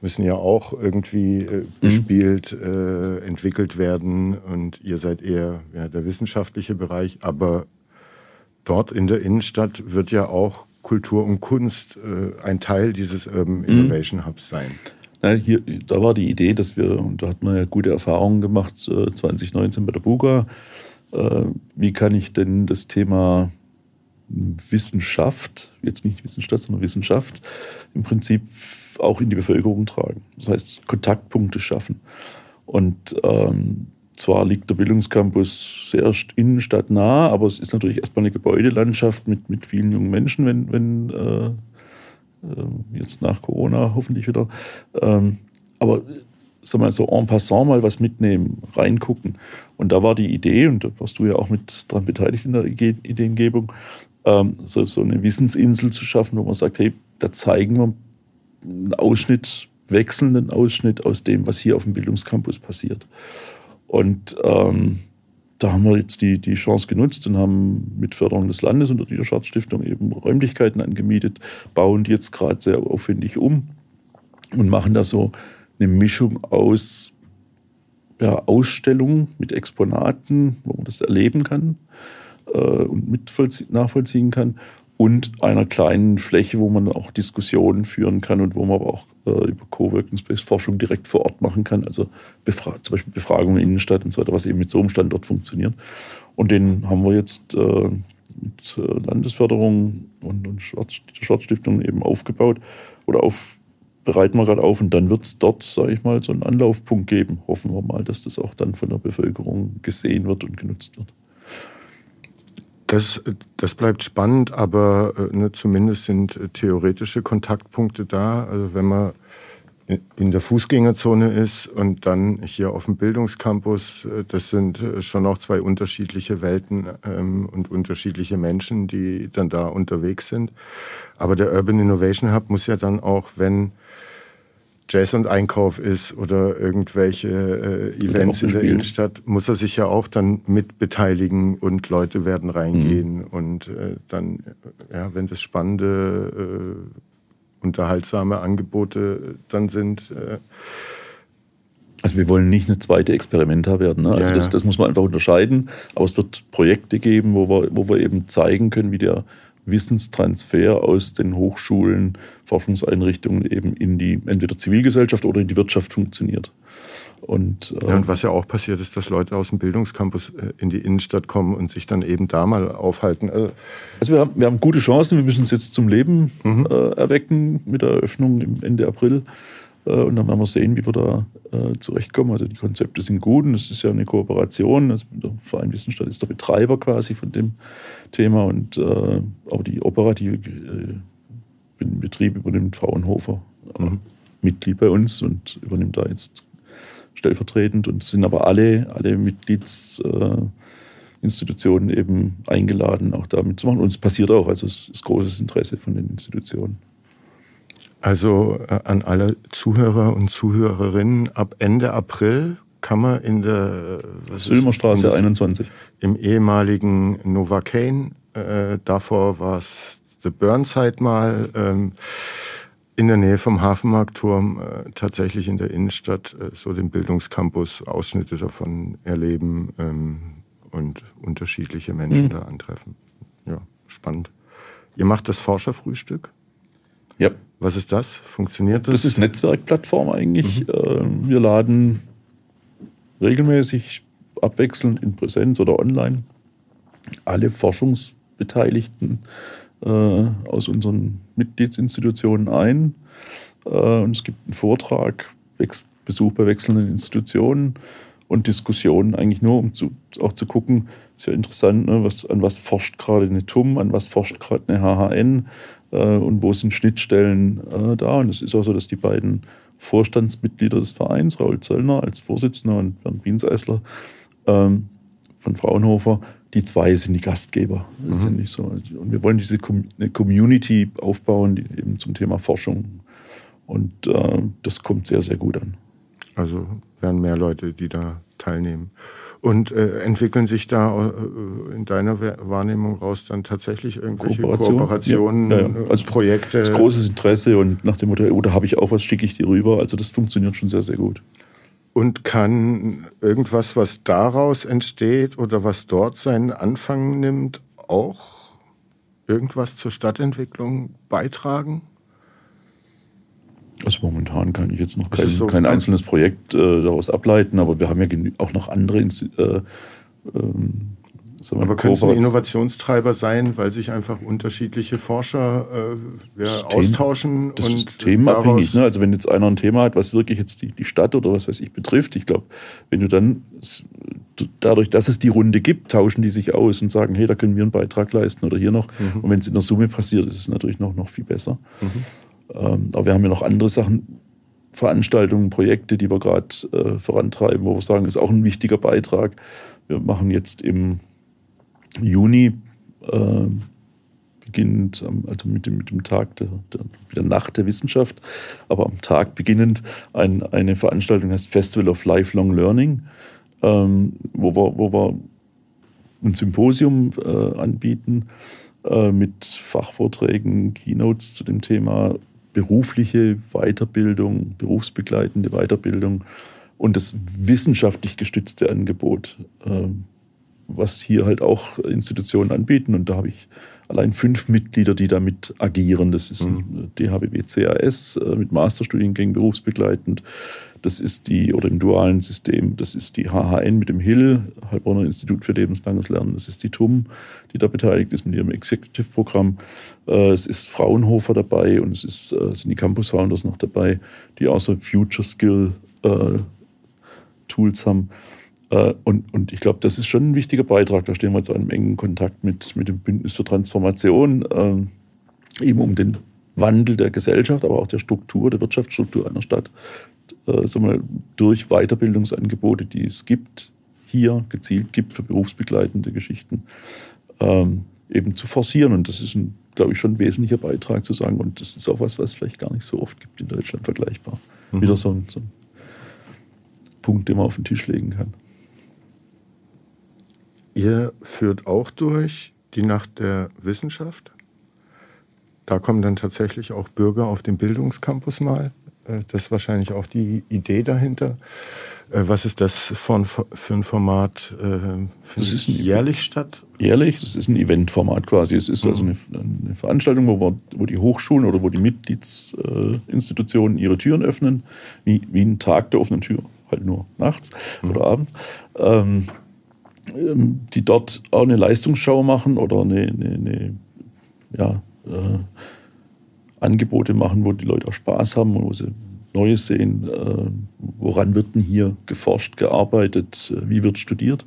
müssen ja auch irgendwie äh, mhm. bespielt, mhm. äh, entwickelt werden. Und ihr seid eher ja, der wissenschaftliche Bereich. Aber dort in der Innenstadt wird ja auch Kultur und Kunst äh, ein Teil dieses Urban mhm. Innovation Hubs sein. Na, hier, da war die Idee, dass wir, und da hat man ja gute Erfahrungen gemacht, 2019 äh, bei der Buga, äh, wie kann ich denn das Thema Wissenschaft, jetzt nicht Wissenschaft, sondern Wissenschaft, im Prinzip auch in die Bevölkerung tragen. Das heißt, Kontaktpunkte schaffen. Und ähm, zwar liegt der Bildungscampus sehr innenstadtnah, aber es ist natürlich erstmal eine Gebäudelandschaft mit, mit vielen jungen Menschen, wenn, wenn äh, äh jetzt nach Corona hoffentlich wieder. Ähm, aber sag mal so en passant mal was mitnehmen, reingucken. Und da war die Idee, und da warst du ja auch mit dran beteiligt in der Ideengebung, ähm, so, so eine Wissensinsel zu schaffen, wo man sagt, hey, da zeigen wir einen Ausschnitt, wechselnden Ausschnitt aus dem, was hier auf dem Bildungscampus passiert. Und ähm, da haben wir jetzt die, die Chance genutzt und haben mit Förderung des Landes und der Niederschatz-Stiftung eben Räumlichkeiten angemietet, bauen die jetzt gerade sehr aufwendig um und machen da so eine Mischung aus ja, Ausstellungen mit Exponaten, wo man das erleben kann, äh, und nachvollziehen kann und einer kleinen Fläche, wo man auch Diskussionen führen kann und wo man aber auch äh, über Coworking Space Forschung direkt vor Ort machen kann. Also zum Beispiel Befragungen in der Innenstadt und so weiter, was eben mit so einem Standort funktioniert. Und den haben wir jetzt äh, mit äh, Landesförderung und, und Schwarz, Schwarzstiftung eben aufgebaut oder auf, bereiten wir gerade auf und dann wird es dort, sage ich mal, so einen Anlaufpunkt geben. Hoffen wir mal, dass das auch dann von der Bevölkerung gesehen wird und genutzt wird. Das, das bleibt spannend, aber äh, ne, zumindest sind äh, theoretische Kontaktpunkte da. Also wenn man in der Fußgängerzone ist und dann hier auf dem Bildungscampus, äh, das sind äh, schon auch zwei unterschiedliche Welten ähm, und unterschiedliche Menschen, die dann da unterwegs sind. Aber der Urban Innovation Hub muss ja dann auch, wenn Jazz und Einkauf ist oder irgendwelche äh, Events in der Innenstadt, muss er sich ja auch dann mit beteiligen und Leute werden reingehen mhm. und äh, dann, ja, wenn das spannende, äh, unterhaltsame Angebote dann sind, äh, Also wir wollen nicht eine zweite Experimenta werden. Ne? Also ja, das, das, muss man einfach unterscheiden. Aber es wird Projekte geben, wo wir, wo wir eben zeigen können, wie der Wissenstransfer aus den Hochschulen, Forschungseinrichtungen eben in die entweder Zivilgesellschaft oder in die Wirtschaft funktioniert. Und, äh, ja, und was ja auch passiert ist, dass Leute aus dem Bildungscampus äh, in die Innenstadt kommen und sich dann eben da mal aufhalten. Also, also wir, haben, wir haben gute Chancen, wir müssen es jetzt zum Leben mhm. äh, erwecken mit der Eröffnung im Ende April. Äh, und dann werden wir sehen, wie wir da äh, zurechtkommen. Also die Konzepte sind gut und es ist ja eine Kooperation. Also der Verein Wissensstadt ist der Betreiber quasi von dem Thema und äh, auch die operative äh, Betrieb übernimmt Fraunhofer. Mhm. Mitglied bei uns und übernimmt da jetzt stellvertretend und sind aber alle, alle Mitgliedsinstitutionen äh, eben eingeladen, auch da mitzumachen. Und es passiert auch, also es ist großes Interesse von den Institutionen. Also äh, an alle Zuhörer und Zuhörerinnen, ab Ende April kann man in der Sülmerstraße 21 im ehemaligen Novocaine, äh, davor war es The Burnside mal, ähm, in der Nähe vom Hafenmarktturm äh, tatsächlich in der Innenstadt äh, so den Bildungscampus Ausschnitte davon erleben ähm, und unterschiedliche Menschen mhm. da antreffen. Ja, spannend. Ihr macht das Forscherfrühstück? Ja. Was ist das? Funktioniert das? Das ist Netzwerkplattform eigentlich. Mhm. Äh, wir laden regelmäßig abwechselnd in Präsenz oder online alle Forschungsbeteiligten äh, aus unseren Mitgliedsinstitutionen ein. Äh, und es gibt einen Vortrag, Besuch bei wechselnden Institutionen und Diskussionen eigentlich nur, um zu, auch zu gucken, ist ja interessant, ne, was, an was forscht gerade eine TUM, an was forscht gerade eine HHN und wo sind Schnittstellen äh, da. Und es ist auch so, dass die beiden Vorstandsmitglieder des Vereins, Raul Zöllner als Vorsitzender und Bernd Bienseisler ähm, von Fraunhofer, die zwei sind die Gastgeber mhm. letztendlich so. Und wir wollen diese eine Community aufbauen, die eben zum Thema Forschung. Und äh, das kommt sehr, sehr gut an. Also werden mehr Leute, die da teilnehmen. Und äh, entwickeln sich da äh, in deiner Wahrnehmung raus dann tatsächlich irgendwelche Kooperation? Kooperationen, ja, ja, ja. Also Projekte? Das großes Interesse und nach dem Motto, oh, da habe ich auch was, schicke ich dir rüber. Also das funktioniert schon sehr, sehr gut. Und kann irgendwas, was daraus entsteht oder was dort seinen Anfang nimmt, auch irgendwas zur Stadtentwicklung beitragen? Also momentan kann ich jetzt noch kein, so kein einzelnes Projekt äh, daraus ableiten, aber wir haben ja auch noch andere äh, ähm, aber könnte es ein Innovationstreiber sein, weil sich einfach unterschiedliche Forscher äh, ja, austauschen? Das und ist themenabhängig. Ne? Also wenn jetzt einer ein Thema hat, was wirklich jetzt die, die Stadt oder was weiß ich betrifft, ich glaube, wenn du dann dadurch, dass es die Runde gibt, tauschen die sich aus und sagen, hey, da können wir einen Beitrag leisten oder hier noch. Mhm. Und wenn es in der Summe passiert, ist es natürlich noch, noch viel besser. Mhm. Ähm, aber wir haben ja noch andere Sachen, Veranstaltungen, Projekte, die wir gerade äh, vorantreiben, wo wir sagen, ist auch ein wichtiger Beitrag. Wir machen jetzt im Juni äh, beginnend, also mit dem, Tag der, der, Nacht der Wissenschaft, aber am Tag beginnend ein, eine Veranstaltung heißt Festival of Lifelong Learning, ähm, wo, wir, wo wir ein Symposium äh, anbieten äh, mit Fachvorträgen, Keynotes zu dem Thema berufliche Weiterbildung, berufsbegleitende Weiterbildung und das wissenschaftlich gestützte Angebot. Ähm, was hier halt auch Institutionen anbieten. Und da habe ich allein fünf Mitglieder, die damit agieren. Das ist mhm. DHBW CAS äh, mit Masterstudiengängen berufsbegleitend. Das ist die, oder im dualen System, das ist die HHN mit dem HIL, Heilbronner Institut für lebenslanges Lernen. Das ist die TUM, die da beteiligt ist mit ihrem Executive-Programm. Äh, es ist Fraunhofer dabei und es ist, äh, sind die Campus Founders noch dabei, die auch so Future Skill Tools haben. Äh, und, und ich glaube, das ist schon ein wichtiger Beitrag. Da stehen wir jetzt in engen Kontakt mit, mit dem Bündnis für Transformation, äh, eben um den Wandel der Gesellschaft, aber auch der Struktur, der Wirtschaftsstruktur einer Stadt, äh, wir, durch Weiterbildungsangebote, die es gibt, hier gezielt gibt für berufsbegleitende Geschichten, ähm, eben zu forcieren. Und das ist, ein, glaube ich, schon ein wesentlicher Beitrag zu sagen. Und das ist auch was, was es vielleicht gar nicht so oft gibt in Deutschland vergleichbar. Mhm. Wieder so ein, so ein Punkt, den man auf den Tisch legen kann. Ihr führt auch durch die Nacht der Wissenschaft. Da kommen dann tatsächlich auch Bürger auf den Bildungscampus mal das ist wahrscheinlich auch die Idee dahinter. Äh, was ist das für ein, für ein Format? Findet das ist ein jährlich statt? Jährlich, das ist ein Eventformat quasi. Es ist also eine, eine Veranstaltung, wo, wo, die Hochschulen oder wo die Mitgliedsinstitutionen ihre Türen öffnen, wie, wie ein Tag der offenen Tür, halt nur nachts mhm. oder abends. Ähm, ähm, die dort auch eine Leistungsschau machen oder eine, eine, eine ja, äh, Angebote machen, wo die Leute auch Spaß haben und wo sie Neues sehen. Äh, woran wird denn hier geforscht, gearbeitet, äh, wie wird studiert?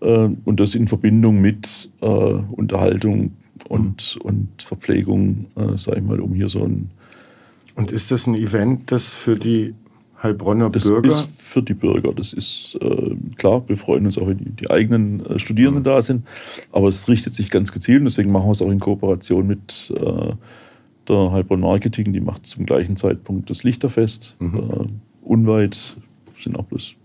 Äh, und das in Verbindung mit Unterhaltung und, und Verpflegung, äh, sage ich mal, um hier so ein. Und ist das ein Event, das für die Heilbronner das Bürger? Das ist für die Bürger. Das ist äh, klar, wir freuen uns auch, wenn die, die eigenen äh, Studierenden mhm. da sind. Aber es richtet sich ganz gezielt und deswegen machen wir es auch in Kooperation mit äh, der Heilbronn Marketing. Die macht zum gleichen Zeitpunkt das Lichterfest. Mhm. Äh, unweit, sind auch bloß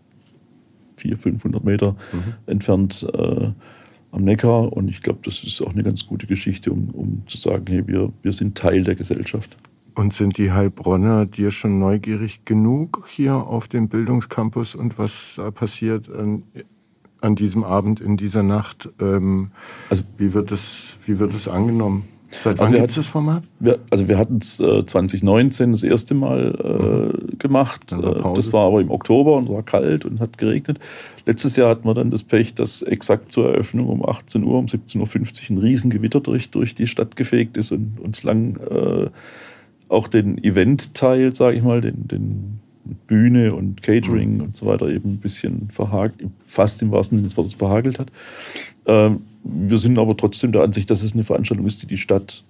400, 500 Meter mhm. entfernt äh, am Neckar. Und ich glaube, das ist auch eine ganz gute Geschichte, um, um zu sagen, hey, wir, wir sind Teil der Gesellschaft. Und sind die Heilbronner dir schon neugierig genug hier auf dem Bildungscampus und was da passiert an, an diesem Abend, in dieser Nacht? Ähm, also, wie, wird es, wie wird es angenommen? Seit wann also gibt es das Format? Wir, also wir hatten es äh, 2019 das erste Mal äh, mhm. gemacht. War äh, das war aber im Oktober und war kalt und hat geregnet. Letztes Jahr hatten wir dann das Pech, dass exakt zur Eröffnung um 18 Uhr, um 17.50 Uhr ein Riesengewitter durch, durch die Stadt gefegt ist und uns lang äh, auch den Event-Teil, sage ich mal, den, den Bühne und Catering mhm. und so weiter eben ein bisschen verhagelt, fast im wahrsten Sinne des Wortes verhagelt hat. Ähm, wir sind aber trotzdem der Ansicht, dass es eine Veranstaltung ist, die die Stadt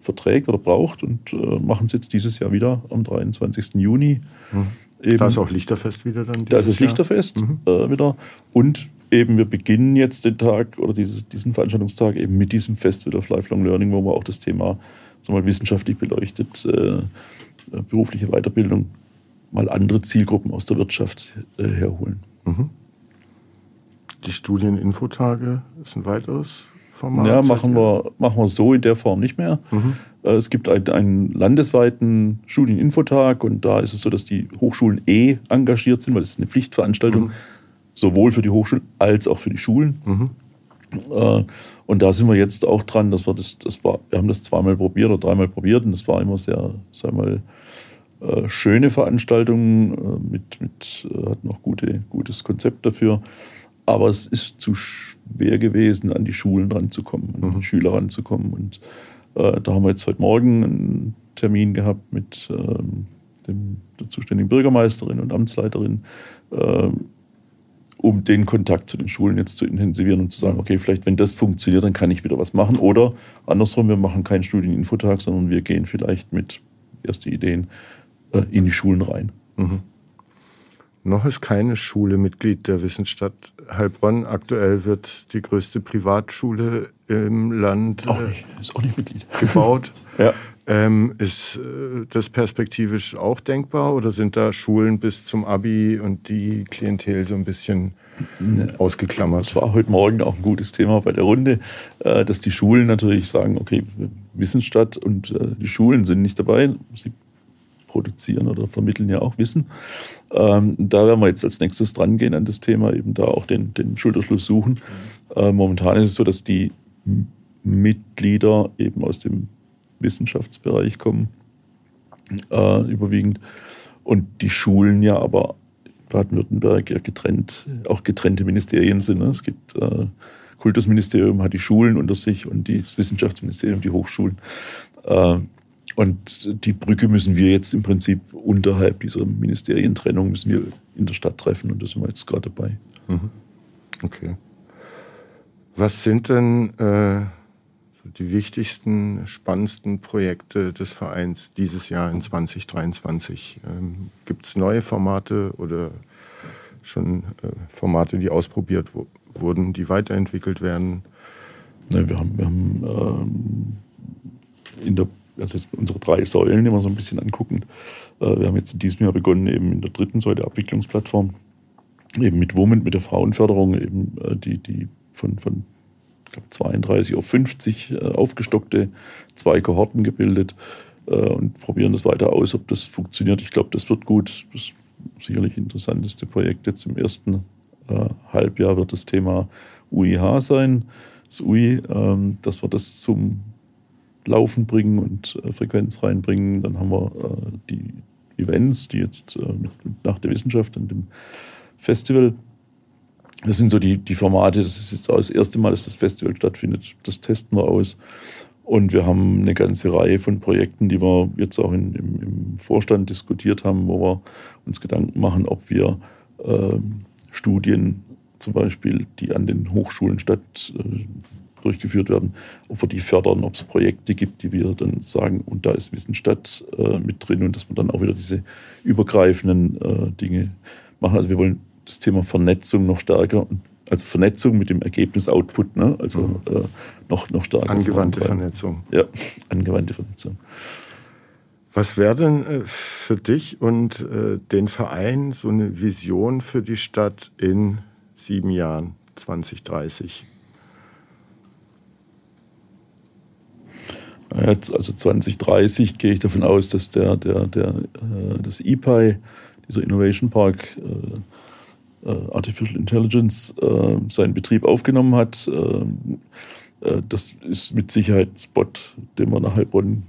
verträgt oder braucht und äh, machen es jetzt dieses Jahr wieder am 23. Juni. Mhm. Eben, da ist auch Lichterfest wieder dann. Da ist das Lichterfest mhm. äh, wieder. Und eben, wir beginnen jetzt den Tag oder dieses, diesen Veranstaltungstag eben mit diesem Festival of Lifelong Learning, wo wir auch das Thema so mal wissenschaftlich beleuchtet, äh, berufliche Weiterbildung, mal andere Zielgruppen aus der Wirtschaft äh, herholen. Mhm. Die Studieninfotage ist ein weiteres Format? Ja, machen wir, machen wir so in der Form nicht mehr. Mhm. Äh, es gibt einen, einen landesweiten Studieninfotag und da ist es so, dass die Hochschulen eh engagiert sind, weil es ist eine Pflichtveranstaltung, mhm. sowohl für die Hochschulen als auch für die Schulen. Mhm. Äh, und da sind wir jetzt auch dran, dass wir das, das war, wir haben das zweimal probiert oder dreimal probiert und das war immer sehr, sagen wir mal, äh, schöne Veranstaltung äh, mit, mit hat noch gute, gutes Konzept dafür. Aber es ist zu schwer gewesen, an die Schulen ranzukommen, an die mhm. Schüler ranzukommen. Und äh, da haben wir jetzt heute Morgen einen Termin gehabt mit ähm, dem, der zuständigen Bürgermeisterin und Amtsleiterin, ähm, um den Kontakt zu den Schulen jetzt zu intensivieren und zu sagen, okay, vielleicht wenn das funktioniert, dann kann ich wieder was machen. Oder andersrum, wir machen keinen Studieninfotag, sondern wir gehen vielleicht mit ersten Ideen äh, in die Schulen rein. Mhm. Noch ist keine Schule Mitglied der Wissensstadt Heilbronn. Aktuell wird die größte Privatschule im Land auch nicht, ist auch nicht Mitglied. gebaut. ja. Ähm, ist äh, das perspektivisch auch denkbar oder sind da Schulen bis zum Abi und die Klientel so ein bisschen ne. ausgeklammert? Das war heute Morgen auch ein gutes Thema bei der Runde, äh, dass die Schulen natürlich sagen, okay, Wissensstadt und äh, die Schulen sind nicht dabei. Sie produzieren oder vermitteln ja auch Wissen. Ähm, da werden wir jetzt als nächstes dran gehen an das Thema, eben da auch den, den Schulterschluss suchen. momentan ist es so, dass die Mitglieder eben aus dem Wissenschaftsbereich kommen, äh, überwiegend. Und die Schulen ja aber Baden-Württemberg ja getrennt, auch getrennte Ministerien sind. Ne? Es gibt äh, Kultusministerium hat die Schulen unter sich und das Wissenschaftsministerium die Hochschulen. Äh, und die Brücke müssen wir jetzt im Prinzip unterhalb dieser Ministerientrennung müssen wir in der Stadt treffen und da sind wir jetzt gerade dabei. Mhm. Okay. Was sind denn äh die wichtigsten, spannendsten Projekte des Vereins dieses Jahr in 2023? Ähm, Gibt es neue Formate oder schon äh, Formate, die ausprobiert wurden, die weiterentwickelt werden? Ja, wir haben, wir haben ähm, in der, also unsere drei Säulen immer so ein bisschen angucken. Äh, wir haben jetzt in diesem Jahr begonnen, eben in der dritten Säule Abwicklungsplattform, eben mit Women, mit der Frauenförderung, eben äh, die, die von, von glaube 32 auf 50 äh, aufgestockte, zwei Kohorten gebildet, und probieren das weiter aus, ob das funktioniert. Ich glaube, das wird gut. Das sicherlich interessanteste Projekt jetzt im ersten Halbjahr wird das Thema UIH sein. Das UI, ähm, dass wir das zum Laufen bringen und äh, Frequenz reinbringen. Dann haben wir äh, die Events, die jetzt äh, mit, nach der Wissenschaft und dem Festival. Das sind so die, die Formate. Das ist jetzt auch das erste Mal, dass das Festival stattfindet. Das testen wir aus. Und wir haben eine ganze Reihe von Projekten, die wir jetzt auch in, im, im, Vorstand diskutiert haben, wo wir uns Gedanken machen, ob wir äh, Studien zum Beispiel, die an den Hochschulen statt äh, durchgeführt werden, ob wir die fördern, ob es Projekte gibt, die wir dann sagen, und da ist Wissensstadt äh, mit drin und dass wir dann auch wieder diese übergreifenden äh, Dinge machen. Also wir wollen das Thema Vernetzung noch stärker also Vernetzung mit dem Ergebnis Output, ne? also mhm. äh, noch, noch stärker. Angewandte Vernetzung. Ja, angewandte Vernetzung. Was wäre denn äh, für dich und äh, den Verein so eine Vision für die Stadt in sieben Jahren, 2030? Also 2030 gehe ich davon aus, dass der, der, der, äh, das EPI, dieser Innovation Park, Artificial Intelligence, seinen Betrieb aufgenommen hat. Das ist mit Sicherheit ein Spot, den wir nach Heilbronn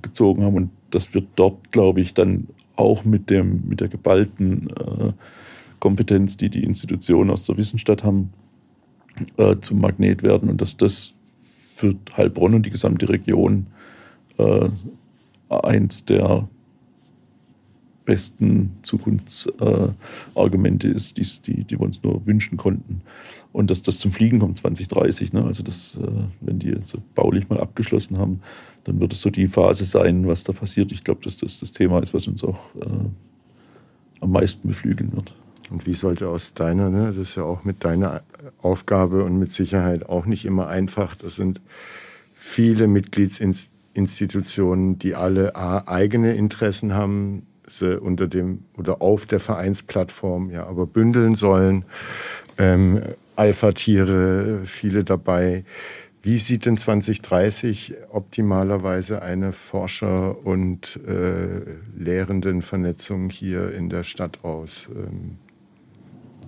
gezogen haben. Und das wird dort, glaube ich, dann auch mit, dem, mit der geballten Kompetenz, die die Institutionen aus der Wissenschaft haben, zum Magnet werden. Und dass das für Heilbronn und die gesamte Region äh, eins der besten Zukunftsargumente äh, ist, die, die wir uns nur wünschen konnten. Und dass das zum Fliegen kommt 2030. Ne? Also das, äh, wenn die so baulich mal abgeschlossen haben, dann wird es so die Phase sein, was da passiert. Ich glaube, dass das das Thema ist, was uns auch äh, am meisten beflügeln wird. Und wie sollte aus deiner, ne, das ist ja auch mit deiner Aufgabe und mit Sicherheit auch nicht immer einfach. Das sind viele Mitgliedsinstitutionen, die alle A, eigene Interessen haben, sie unter dem oder auf der Vereinsplattform ja aber bündeln sollen. Ähm, Alpha-Tiere, viele dabei. Wie sieht denn 2030 optimalerweise eine Forscher- und äh, Lehrendenvernetzung hier in der Stadt aus? Ähm,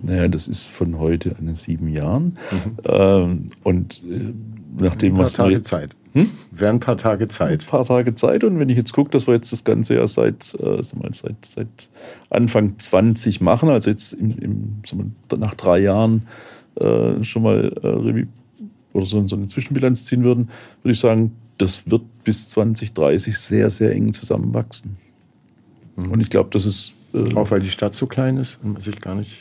naja, das ist von heute an sieben Jahren. Mhm. Ähm, und äh, nachdem ein paar Tage Zeit. Hm? Wären ein paar Tage Zeit. Ein paar Tage Zeit. Und wenn ich jetzt gucke, dass wir jetzt das Ganze ja seit, äh, seit, seit Anfang 20 machen, also jetzt im, im, wir, nach drei Jahren äh, schon mal äh, oder so, so eine Zwischenbilanz ziehen würden, würde ich sagen, das wird bis 2030 sehr, sehr eng zusammenwachsen. Mhm. Und ich glaube, das ist. Äh, Auch weil die Stadt so klein ist und man sich gar nicht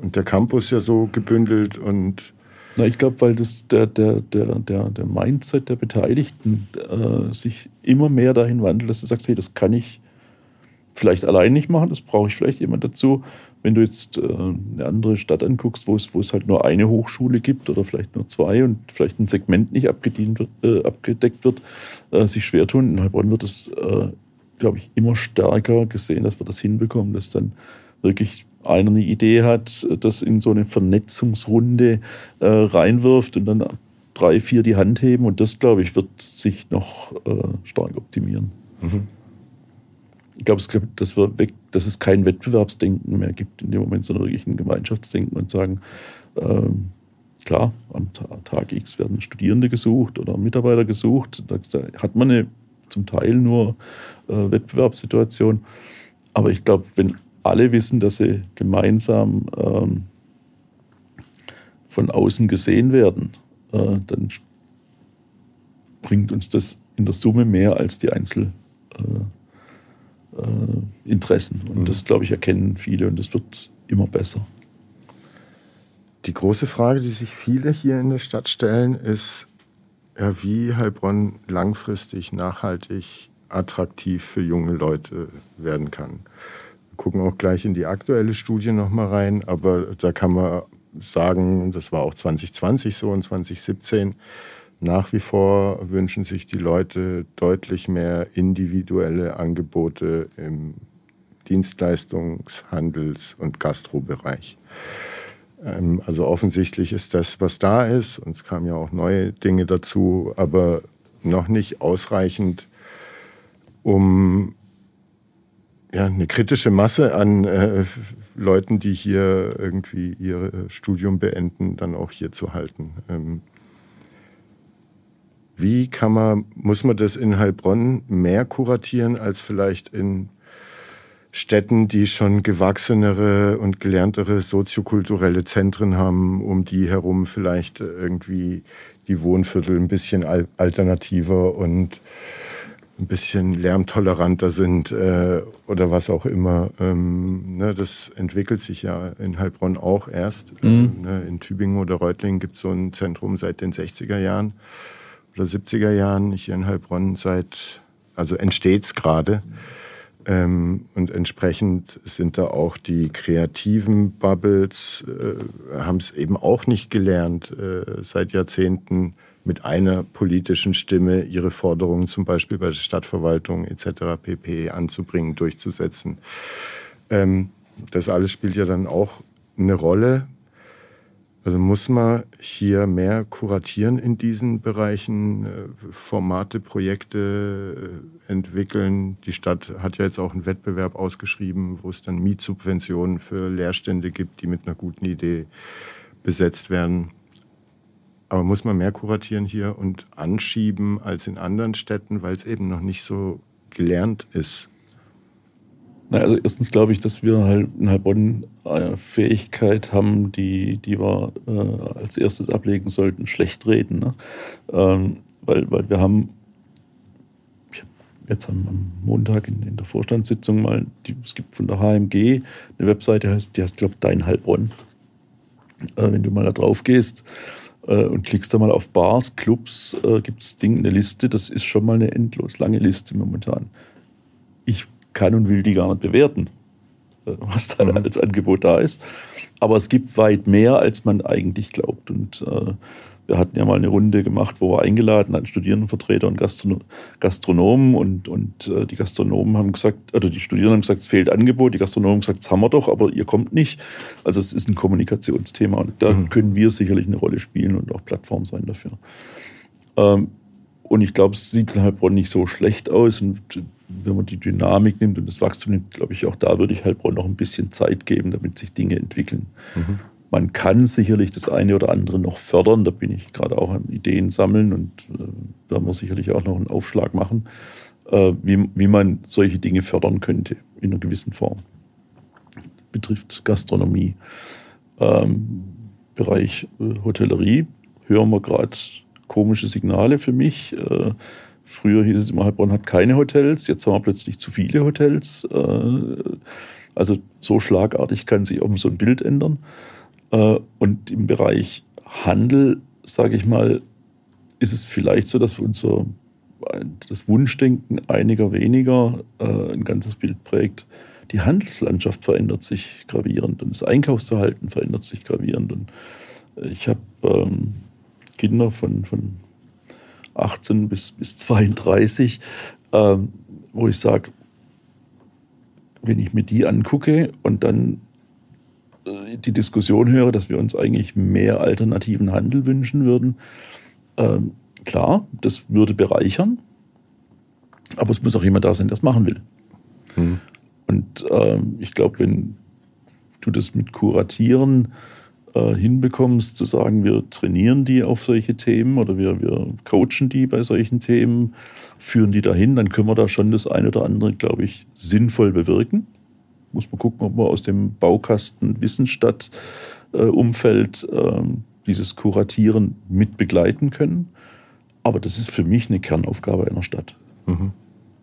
und der Campus ja so gebündelt und. Na, ich glaube, weil das der, der, der, der, der Mindset der Beteiligten äh, sich immer mehr dahin wandelt, dass du sagst, hey, das kann ich vielleicht allein nicht machen, das brauche ich vielleicht jemand dazu. Wenn du jetzt äh, eine andere Stadt anguckst, wo es, wo es halt nur eine Hochschule gibt oder vielleicht nur zwei und vielleicht ein Segment nicht abgedient wird, äh, abgedeckt wird, äh, sich schwer tun. In Heilbronn wird es, äh, glaube ich, immer stärker gesehen, dass wir das hinbekommen, dass dann wirklich einer eine Idee hat, das in so eine Vernetzungsrunde äh, reinwirft und dann drei, vier die Hand heben. Und das, glaube ich, wird sich noch äh, stark optimieren. Mhm. Ich glaube, dass, dass es kein Wettbewerbsdenken mehr gibt in dem Moment, sondern wirklich ein Gemeinschaftsdenken und sagen, ähm, klar, am Tag X werden Studierende gesucht oder Mitarbeiter gesucht. Da hat man eine zum Teil nur äh, Wettbewerbssituation. Aber ich glaube, wenn alle wissen, dass sie gemeinsam ähm, von außen gesehen werden, äh, dann bringt uns das in der Summe mehr als die Einzelinteressen. Äh, äh, und mhm. das, glaube ich, erkennen viele und das wird immer besser. Die große Frage, die sich viele hier in der Stadt stellen, ist, ja, wie Heilbronn langfristig, nachhaltig, attraktiv für junge Leute werden kann gucken auch gleich in die aktuelle Studie nochmal rein, aber da kann man sagen, das war auch 2020 so und 2017, nach wie vor wünschen sich die Leute deutlich mehr individuelle Angebote im Dienstleistungs-, Handels- und Gastrobereich. Ähm, also offensichtlich ist das, was da ist, und es kamen ja auch neue Dinge dazu, aber noch nicht ausreichend um ja, eine kritische Masse an äh, Leuten, die hier irgendwie ihr Studium beenden, dann auch hier zu halten. Ähm, wie kann man, muss man das in Heilbronn mehr kuratieren als vielleicht in Städten, die schon gewachsenere und gelerntere soziokulturelle Zentren haben, um die herum vielleicht irgendwie die Wohnviertel ein bisschen alternativer und ein bisschen lärmtoleranter sind äh, oder was auch immer. Ähm, ne, das entwickelt sich ja in Heilbronn auch erst. Mhm. Äh, ne, in Tübingen oder Reutlingen gibt es so ein Zentrum seit den 60er Jahren oder 70er Jahren. Hier in Heilbronn seit, also entsteht es gerade. Ähm, und entsprechend sind da auch die kreativen Bubbles, äh, haben es eben auch nicht gelernt, äh, seit Jahrzehnten mit einer politischen Stimme ihre Forderungen zum Beispiel bei der Stadtverwaltung etc. pp. anzubringen, durchzusetzen. Ähm, das alles spielt ja dann auch eine Rolle. Also muss man hier mehr kuratieren in diesen Bereichen, äh, Formate, Projekte äh, entwickeln. Die Stadt hat ja jetzt auch einen Wettbewerb ausgeschrieben, wo es dann Mietsubventionen für Leerstände gibt, die mit einer guten Idee besetzt werden. Aber muss man mehr kuratieren hier und anschieben als in anderen Städten, weil es eben noch nicht so gelernt ist? Na, also erstens glaube ich, dass wir halt in Heilbronn eine Fähigkeit haben, die, die wir äh, als erstes ablegen sollten, schlecht reden. Ne? Ähm, weil, weil wir haben jetzt am, Montag in, der Vorstandssitzung mal, die, es gibt von der HMG eine Webseite, die heißt, die heißt glaube Dein Heilbronn. Äh, wenn du mal da drauf gehst, äh, und klickst da mal auf Bars, Clubs, äh, gibt es Ding, eine Liste, das ist schon mal eine endlos lange Liste momentan. Ich kann und will die gar nicht bewerten, äh, was da mhm. als Angebot da ist. Aber es gibt weit mehr, als man eigentlich glaubt. Und äh, wir hatten ja mal eine Runde gemacht, wo wir eingeladen hatten, Studierendenvertreter und Gastrono Gastronomen. Und, und äh, die Gastronomen haben gesagt, oder die Studierenden haben gesagt, es fehlt Angebot. Die Gastronomen haben gesagt, das haben wir doch, aber ihr kommt nicht. Also es ist ein Kommunikationsthema. Und da mhm. können wir sicherlich eine Rolle spielen und auch Plattform sein dafür. Ähm, und ich glaube, es sieht in Heilbronn nicht so schlecht aus. Und wenn man die Dynamik nimmt und das Wachstum nimmt, glaube ich, auch da würde ich Heilbronn noch ein bisschen Zeit geben, damit sich Dinge entwickeln. Mhm. Man kann sicherlich das eine oder andere noch fördern. Da bin ich gerade auch am Ideen sammeln und äh, werden wir sicherlich auch noch einen Aufschlag machen, äh, wie, wie man solche Dinge fördern könnte in einer gewissen Form. Betrifft Gastronomie. Ähm, Bereich äh, Hotellerie hören wir gerade komische Signale für mich. Äh, früher hieß es immer, Heilbronn hat keine Hotels, jetzt haben wir plötzlich zu viele Hotels. Äh, also so schlagartig kann sich auch so ein Bild ändern. Äh, und im Bereich Handel, sage ich mal, ist es vielleicht so, dass unser das Wunschdenken einiger weniger äh, ein ganzes Bild prägt. Die Handelslandschaft verändert sich gravierend und das Einkaufsverhalten verändert sich gravierend. Und ich habe ähm, Kinder von, von 18 bis, bis 32, ähm, wo ich sage, wenn ich mir die angucke und dann die Diskussion höre, dass wir uns eigentlich mehr alternativen Handel wünschen würden, ähm, klar, das würde bereichern, aber es muss auch jemand da sein, der es machen will. Hm. Und ähm, ich glaube, wenn du das mit Kuratieren äh, hinbekommst, zu sagen, wir trainieren die auf solche Themen oder wir, wir coachen die bei solchen Themen, führen die dahin, dann können wir da schon das eine oder andere, glaube ich, sinnvoll bewirken muss man gucken, ob man aus dem Baukasten Wissensstadt äh, Umfeld äh, dieses Kuratieren mit begleiten können. Aber das ist für mich eine Kernaufgabe einer Stadt. Mhm.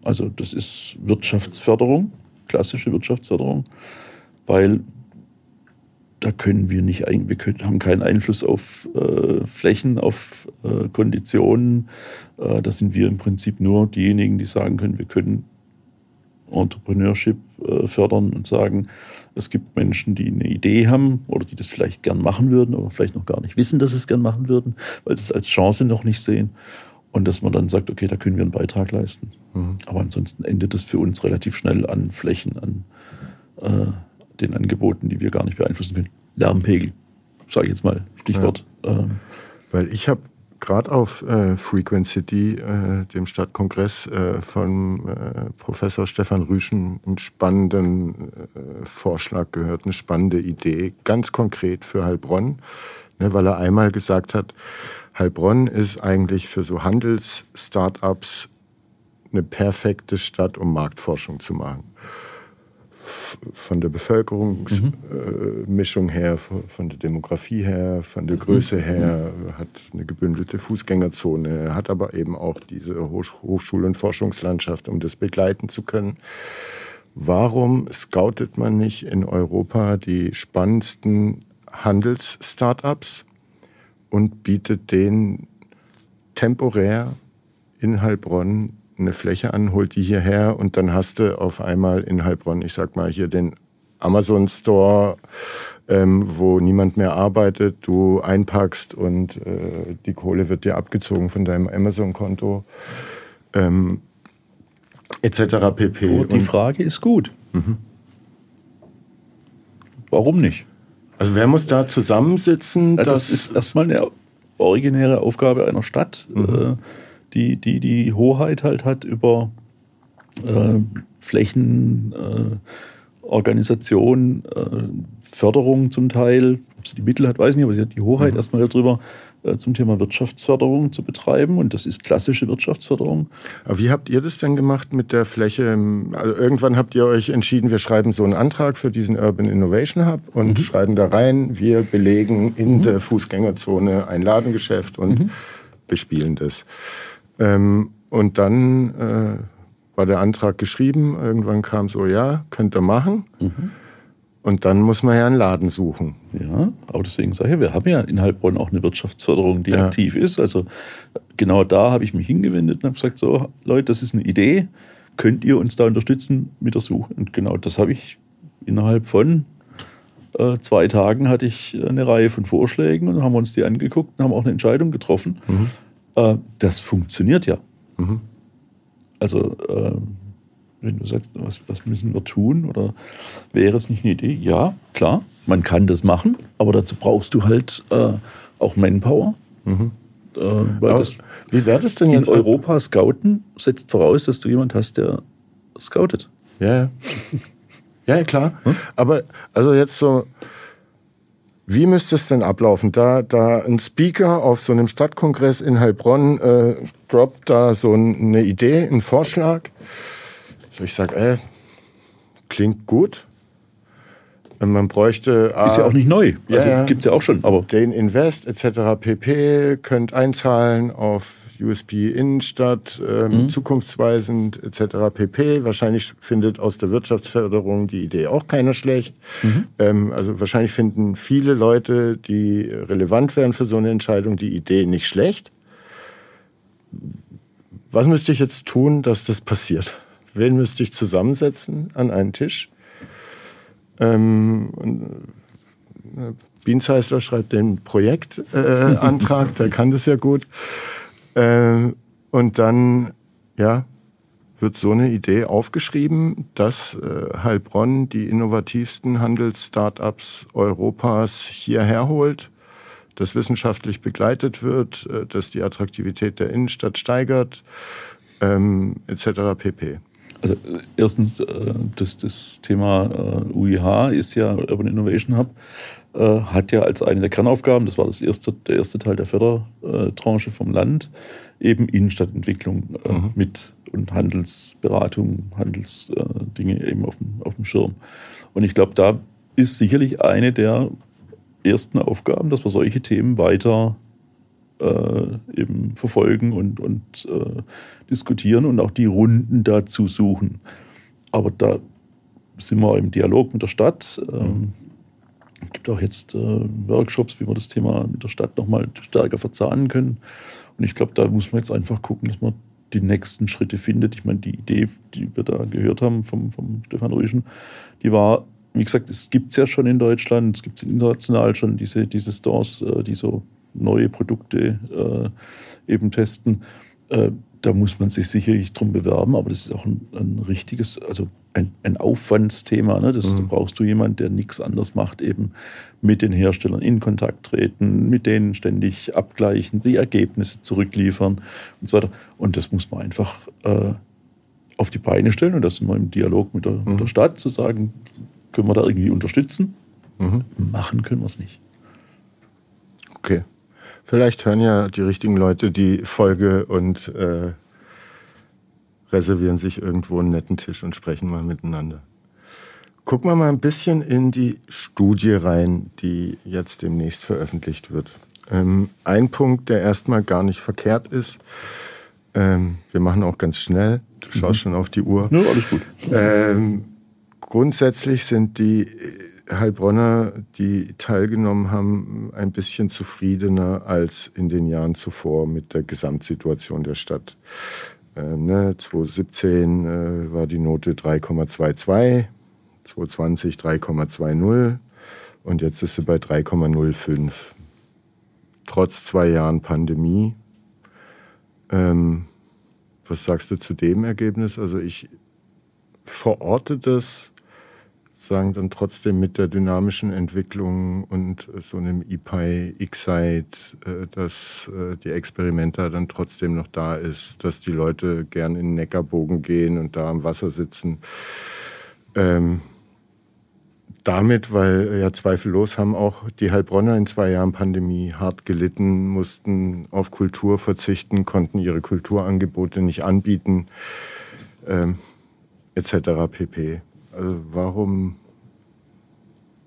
Also das ist Wirtschaftsförderung, klassische Wirtschaftsförderung, weil da können wir nicht, wir können, haben keinen Einfluss auf äh, Flächen, auf äh, Konditionen. Äh, da sind wir im Prinzip nur diejenigen, die sagen können, wir können Entrepreneurship äh, fördern und sagen, es gibt Menschen, die eine Idee haben oder die das vielleicht gern machen würden, aber vielleicht noch gar nicht wissen, dass sie es gern machen würden, weil sie es als Chance noch nicht sehen. Und dass man dann sagt, okay, da können wir einen Beitrag leisten. Mhm. Aber ansonsten endet es für uns relativ schnell an Flächen, an äh, den Angeboten, die wir gar nicht beeinflussen können. Lärmpegel, sage ich jetzt mal, Stichwort. Ja. Ähm. Weil ich habe gerade auf äh, Frequency D, äh, dem Stadtkongress äh, von äh, Professor Stefan Rüschen, einen spannenden äh, Vorschlag gehört, eine spannende Idee, ganz konkret für Heilbronn, ne, weil er einmal gesagt hat, Heilbronn ist eigentlich für so Handels-Startups eine perfekte Stadt, um Marktforschung zu machen von der Bevölkerungsmischung mhm. äh, her, von der Demografie her, von der Größe mhm. her, hat eine gebündelte Fußgängerzone, hat aber eben auch diese Hochschul- und Forschungslandschaft, um das begleiten zu können. Warum scoutet man nicht in Europa die spannendsten Handels-Startups und bietet denen temporär in Heilbronn eine Fläche an, holt die hierher und dann hast du auf einmal in Heilbronn, ich sag mal hier den Amazon Store, ähm, wo niemand mehr arbeitet, du einpackst und äh, die Kohle wird dir abgezogen von deinem Amazon-Konto, ähm, etc. pp. Oh, die Frage ist gut. Mhm. Warum nicht? Also wer muss da zusammensitzen? Ja, das ist erstmal eine originäre Aufgabe einer Stadt. Mhm. Äh, die, die die Hoheit halt hat über äh, Flächen, äh, Organisation, äh, Förderung zum Teil. Ob sie die Mittel hat, weiß ich nicht, aber sie hat die Hoheit mhm. erstmal darüber, äh, zum Thema Wirtschaftsförderung zu betreiben. Und das ist klassische Wirtschaftsförderung. Aber wie habt ihr das denn gemacht mit der Fläche? Also irgendwann habt ihr euch entschieden, wir schreiben so einen Antrag für diesen Urban Innovation Hub und mhm. schreiben da rein, wir belegen in mhm. der Fußgängerzone ein Ladengeschäft und mhm. bespielen das. Ähm, und dann äh, war der Antrag geschrieben. Irgendwann kam so, ja, könnt ihr machen. Mhm. Und dann muss man ja einen Laden suchen. Ja, aber deswegen sage ich, wir haben ja in Heilbronn auch eine Wirtschaftsförderung, die ja. aktiv ist. Also genau da habe ich mich hingewendet und habe gesagt, so Leute, das ist eine Idee, könnt ihr uns da unterstützen mit der Suche? Und genau das habe ich innerhalb von äh, zwei Tagen hatte ich eine Reihe von Vorschlägen und haben uns die angeguckt und haben auch eine Entscheidung getroffen. Mhm. Äh, das funktioniert ja. Mhm. Also, äh, wenn du sagst, was, was müssen wir tun oder wäre es nicht eine Idee? Ja, klar, man kann das machen, aber dazu brauchst du halt äh, auch Manpower. Mhm. Das wie wäre das denn jetzt? In Europa scouten setzt voraus, dass du jemand hast, der scoutet. Ja, ja, ja klar. Hm? Aber also jetzt so wie müsste es denn ablaufen? Da, da ein Speaker auf so einem Stadtkongress in Heilbronn äh, droppt da so eine Idee, einen Vorschlag. So ich sage, ey, klingt gut. Man bräuchte. Ist ja auch nicht neu. Also ja, gibt es ja auch schon. Aber den Invest etc. pp. könnt einzahlen auf USB Innenstadt, ähm, mhm. zukunftsweisend etc. pp. Wahrscheinlich findet aus der Wirtschaftsförderung die Idee auch keiner schlecht. Mhm. Ähm, also wahrscheinlich finden viele Leute, die relevant wären für so eine Entscheidung, die Idee nicht schlecht. Was müsste ich jetzt tun, dass das passiert? Wen müsste ich zusammensetzen an einen Tisch? Ähm, äh, Bienzeisler schreibt den Projektantrag, äh, der kann das ja gut. Äh, und dann, ja, wird so eine Idee aufgeschrieben, dass äh, Heilbronn die innovativsten Handels-Startups Europas hierher holt, dass wissenschaftlich begleitet wird, äh, dass die Attraktivität der Innenstadt steigert, ähm, etc. pp. Also äh, erstens, äh, das, das Thema äh, UIH ist ja Urban Innovation Hub äh, hat ja als eine der Kernaufgaben, das war das erste, der erste Teil der Fördertranche vom Land, eben Innenstadtentwicklung äh, mhm. mit und Handelsberatung, Handelsdinge eben auf dem, auf dem Schirm. Und ich glaube, da ist sicherlich eine der ersten Aufgaben, dass wir solche Themen weiter äh, eben verfolgen und, und äh, diskutieren und auch die Runden dazu suchen. Aber da sind wir im Dialog mit der Stadt. Ähm, mhm. Es gibt auch jetzt äh, Workshops, wie wir das Thema mit der Stadt nochmal stärker verzahnen können. Und ich glaube, da muss man jetzt einfach gucken, dass man die nächsten Schritte findet. Ich meine, die Idee, die wir da gehört haben vom, vom Stefan Rüschen, die war, wie gesagt, es gibt es ja schon in Deutschland, es gibt international schon diese, diese Stores, äh, die so neue Produkte äh, eben testen. Äh, da muss man sich sicherlich drum bewerben, aber das ist auch ein, ein richtiges, also ein, ein Aufwandsthema. Ne? Das, mhm. Da brauchst du jemanden, der nichts anderes macht, eben mit den Herstellern in Kontakt treten, mit denen ständig abgleichen, die Ergebnisse zurückliefern und so weiter. Und das muss man einfach äh, auf die Beine stellen. Und das wir im Dialog mit der, mhm. mit der Stadt, zu sagen, können wir da irgendwie unterstützen? Mhm. Machen können wir es nicht. Vielleicht hören ja die richtigen Leute die Folge und äh, reservieren sich irgendwo einen netten Tisch und sprechen mal miteinander. Gucken wir mal ein bisschen in die Studie rein, die jetzt demnächst veröffentlicht wird. Ähm, ein Punkt, der erstmal gar nicht verkehrt ist, ähm, wir machen auch ganz schnell, du schaust mhm. schon auf die Uhr. Ja, alles gut. Ähm, grundsätzlich sind die Heilbronner, die teilgenommen haben, ein bisschen zufriedener als in den Jahren zuvor mit der Gesamtsituation der Stadt. Ähm, ne, 2017 äh, war die Note 3,22, 2020 3,20 und jetzt ist sie bei 3,05. Trotz zwei Jahren Pandemie. Ähm, was sagst du zu dem Ergebnis? Also ich verorte das sagen dann trotzdem mit der dynamischen Entwicklung und so einem EPI, Excite, äh, dass äh, die Experimenta dann trotzdem noch da ist, dass die Leute gern in den Neckarbogen gehen und da am Wasser sitzen. Ähm, damit, weil ja zweifellos haben auch die Heilbronner in zwei Jahren Pandemie hart gelitten, mussten auf Kultur verzichten, konnten ihre Kulturangebote nicht anbieten, ähm, etc. pp. Also warum,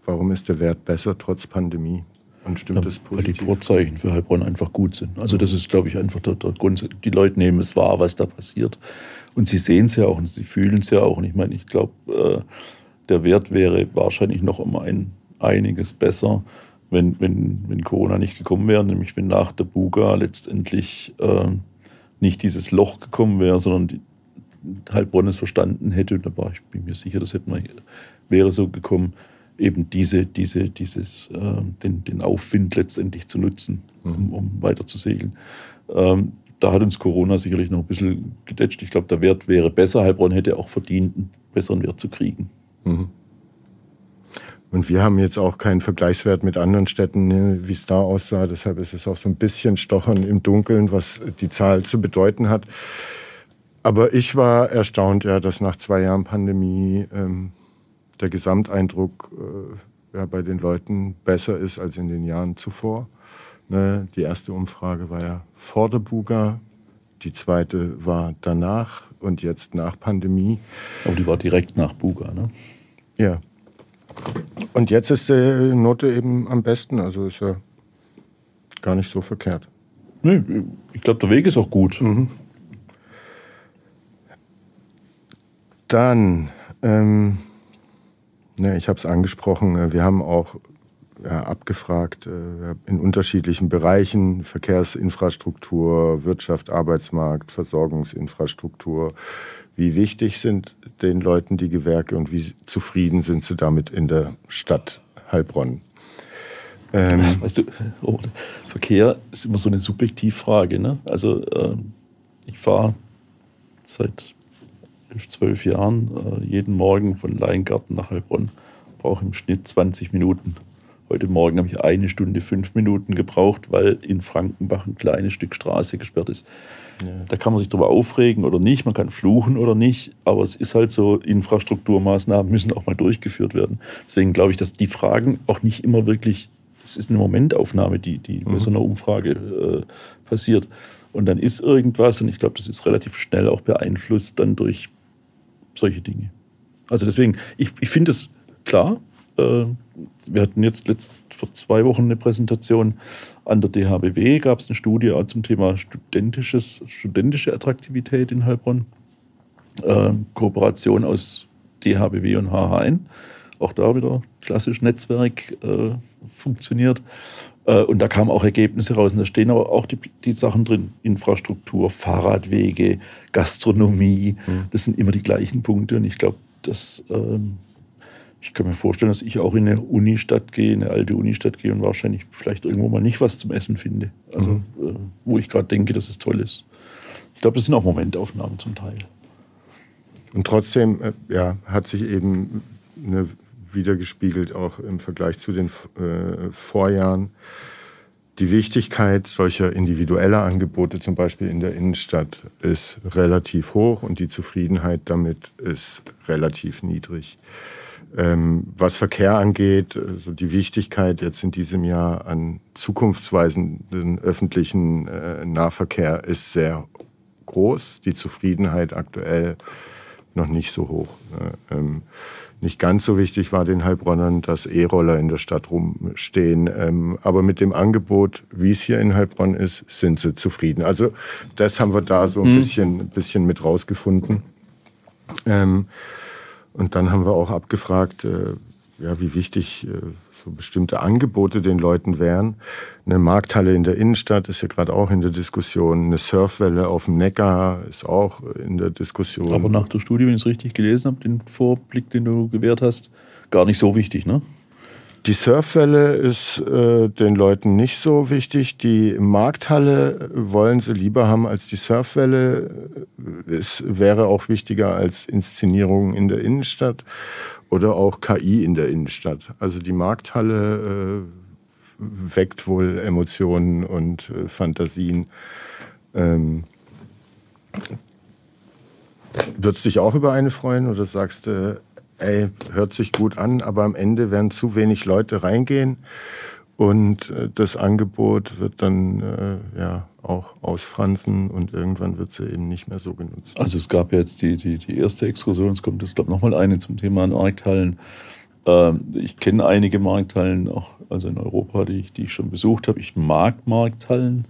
warum ist der Wert besser trotz Pandemie? Und stimmt ja, das positiv? Weil die Vorzeichen für Heilbronn einfach gut sind. Also das ist, glaube ich, einfach der, der Grund. Die Leute nehmen es wahr, was da passiert. Und sie sehen es ja auch und sie fühlen es ja auch. Und ich meine, ich glaube, äh, der Wert wäre wahrscheinlich noch um ein, einiges besser, wenn, wenn, wenn Corona nicht gekommen wäre. Nämlich wenn nach der Buga letztendlich äh, nicht dieses Loch gekommen wäre, sondern die, Heilbronn es verstanden hätte, da war ich bin mir sicher, das hätte man, wäre so gekommen, eben diese, diese, dieses, äh, den, den Aufwind letztendlich zu nutzen, um, mhm. um weiter zu segeln. Ähm, da hat uns Corona sicherlich noch ein bisschen gedetscht. Ich glaube, der Wert wäre besser. Heilbronn hätte auch verdient, einen besseren Wert zu kriegen. Mhm. Und wir haben jetzt auch keinen Vergleichswert mit anderen Städten, ne, wie es da aussah. Deshalb ist es auch so ein bisschen Stochern im Dunkeln, was die Zahl zu bedeuten hat. Aber ich war erstaunt, ja, dass nach zwei Jahren Pandemie ähm, der Gesamteindruck äh, ja, bei den Leuten besser ist als in den Jahren zuvor. Ne, die erste Umfrage war ja vor der Buga, die zweite war danach und jetzt nach Pandemie. Aber die war direkt nach Buga, ne? Ja. Und jetzt ist die Note eben am besten, also ist ja gar nicht so verkehrt. Nee, ich glaube, der Weg ist auch gut. Mhm. Dann, ähm, ne, ich habe es angesprochen, äh, wir haben auch ja, abgefragt äh, in unterschiedlichen Bereichen, Verkehrsinfrastruktur, Wirtschaft, Arbeitsmarkt, Versorgungsinfrastruktur. Wie wichtig sind den Leuten die Gewerke und wie zufrieden sind sie damit in der Stadt Heilbronn? Ähm, weißt du, oh, Verkehr ist immer so eine Subjektivfrage. Ne? Also äh, ich fahre seit elf, zwölf Jahren äh, jeden Morgen von Leingarten nach Heilbronn. Brauche im Schnitt 20 Minuten. Heute Morgen habe ich eine Stunde fünf Minuten gebraucht, weil in Frankenbach ein kleines Stück Straße gesperrt ist. Ja. Da kann man sich darüber aufregen oder nicht, man kann fluchen oder nicht, aber es ist halt so, Infrastrukturmaßnahmen müssen auch mal durchgeführt werden. Deswegen glaube ich, dass die Fragen auch nicht immer wirklich, es ist eine Momentaufnahme, die, die mhm. bei so einer Umfrage äh, passiert. Und dann ist irgendwas, und ich glaube, das ist relativ schnell auch beeinflusst dann durch solche Dinge. Also deswegen, ich, ich finde es klar. Äh, wir hatten jetzt letzt, vor zwei Wochen eine Präsentation an der DHBW, gab es eine Studie zum Thema studentisches, studentische Attraktivität in Heilbronn. Äh, Kooperation aus DHBW und HHN. Auch da wieder klassisch Netzwerk äh, funktioniert. Äh, und da kamen auch Ergebnisse raus. Und da stehen aber auch die, die Sachen drin. Infrastruktur, Fahrradwege, Gastronomie. Mhm. Das sind immer die gleichen Punkte. Und ich glaube, dass ähm, ich kann mir vorstellen, dass ich auch in eine Unistadt gehe, eine alte Unistadt gehe und wahrscheinlich vielleicht irgendwo mal nicht was zum Essen finde. Also, mhm. äh, wo ich gerade denke, dass es toll ist. Ich glaube, das sind auch Momentaufnahmen zum Teil. Und trotzdem äh, ja, hat sich eben eine, wiedergespiegelt, auch im Vergleich zu den äh, Vorjahren, die Wichtigkeit solcher individueller Angebote, zum Beispiel in der Innenstadt, ist relativ hoch und die Zufriedenheit damit ist relativ niedrig. Ähm, was Verkehr angeht, also die Wichtigkeit jetzt in diesem Jahr an zukunftsweisenden öffentlichen äh, Nahverkehr ist sehr groß. Die Zufriedenheit aktuell noch nicht so hoch. Ne? Ähm, nicht ganz so wichtig war den Heilbronnern, dass E-Roller in der Stadt rumstehen. Ähm, aber mit dem Angebot, wie es hier in Heilbronn ist, sind sie zufrieden. Also das haben wir da so ein mhm. bisschen, bisschen mit rausgefunden. Ähm, und dann haben wir auch abgefragt, äh, ja, wie wichtig äh, so bestimmte Angebote den Leuten wären. Eine Markthalle in der Innenstadt ist ja gerade auch in der Diskussion. Eine Surfwelle auf dem Neckar ist auch in der Diskussion. Aber nach der Studie, wenn ich es richtig gelesen habe, den Vorblick, den du gewährt hast, gar nicht so wichtig, ne? Die Surfwelle ist äh, den Leuten nicht so wichtig. Die Markthalle wollen sie lieber haben als die Surfwelle. Es wäre auch wichtiger als Inszenierungen in der Innenstadt oder auch KI in der Innenstadt. Also die Markthalle äh, weckt wohl Emotionen und äh, Fantasien. Ähm, Würdest du dich auch über eine freuen oder sagst du, ey, hört sich gut an, aber am Ende werden zu wenig Leute reingehen und äh, das Angebot wird dann äh, ja auch ausfransen und irgendwann wird sie eben nicht mehr so genutzt. Also es gab jetzt die, die, die erste Exkursion, es kommt jetzt glaube ich nochmal eine zum Thema Markthallen. Ähm, ich kenne einige Markthallen auch, also in Europa, die ich, die ich schon besucht habe. Ich mag Markthallen.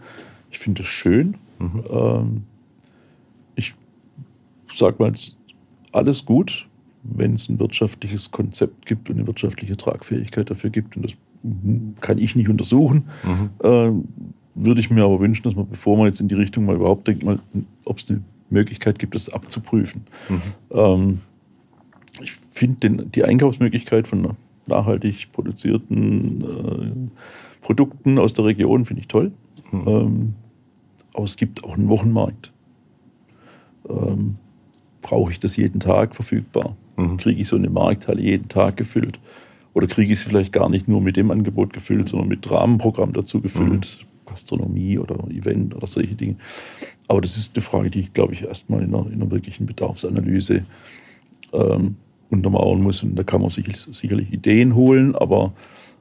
Ich finde es schön. Mhm. Ähm, ich sage mal, alles gut wenn es ein wirtschaftliches Konzept gibt und eine wirtschaftliche Tragfähigkeit dafür gibt, und das kann ich nicht untersuchen, mhm. äh, würde ich mir aber wünschen, dass man, bevor man jetzt in die Richtung mal überhaupt denkt, mal, ob es eine Möglichkeit gibt, das abzuprüfen. Mhm. Ähm, ich finde die Einkaufsmöglichkeit von nachhaltig produzierten äh, Produkten aus der Region finde ich toll. Mhm. Ähm, aber es gibt auch einen Wochenmarkt. Ähm, brauche ich das jeden Tag verfügbar? Mhm. Kriege ich so eine Markthalle jeden Tag gefüllt? Oder kriege ich sie vielleicht gar nicht nur mit dem Angebot gefüllt, sondern mit Rahmenprogramm dazu gefüllt? Mhm. Gastronomie oder Event oder solche Dinge. Aber das ist eine Frage, die ich, glaube ich, erstmal in einer, in einer wirklichen Bedarfsanalyse ähm, untermauern muss. Und da kann man sich sicherlich Ideen holen, aber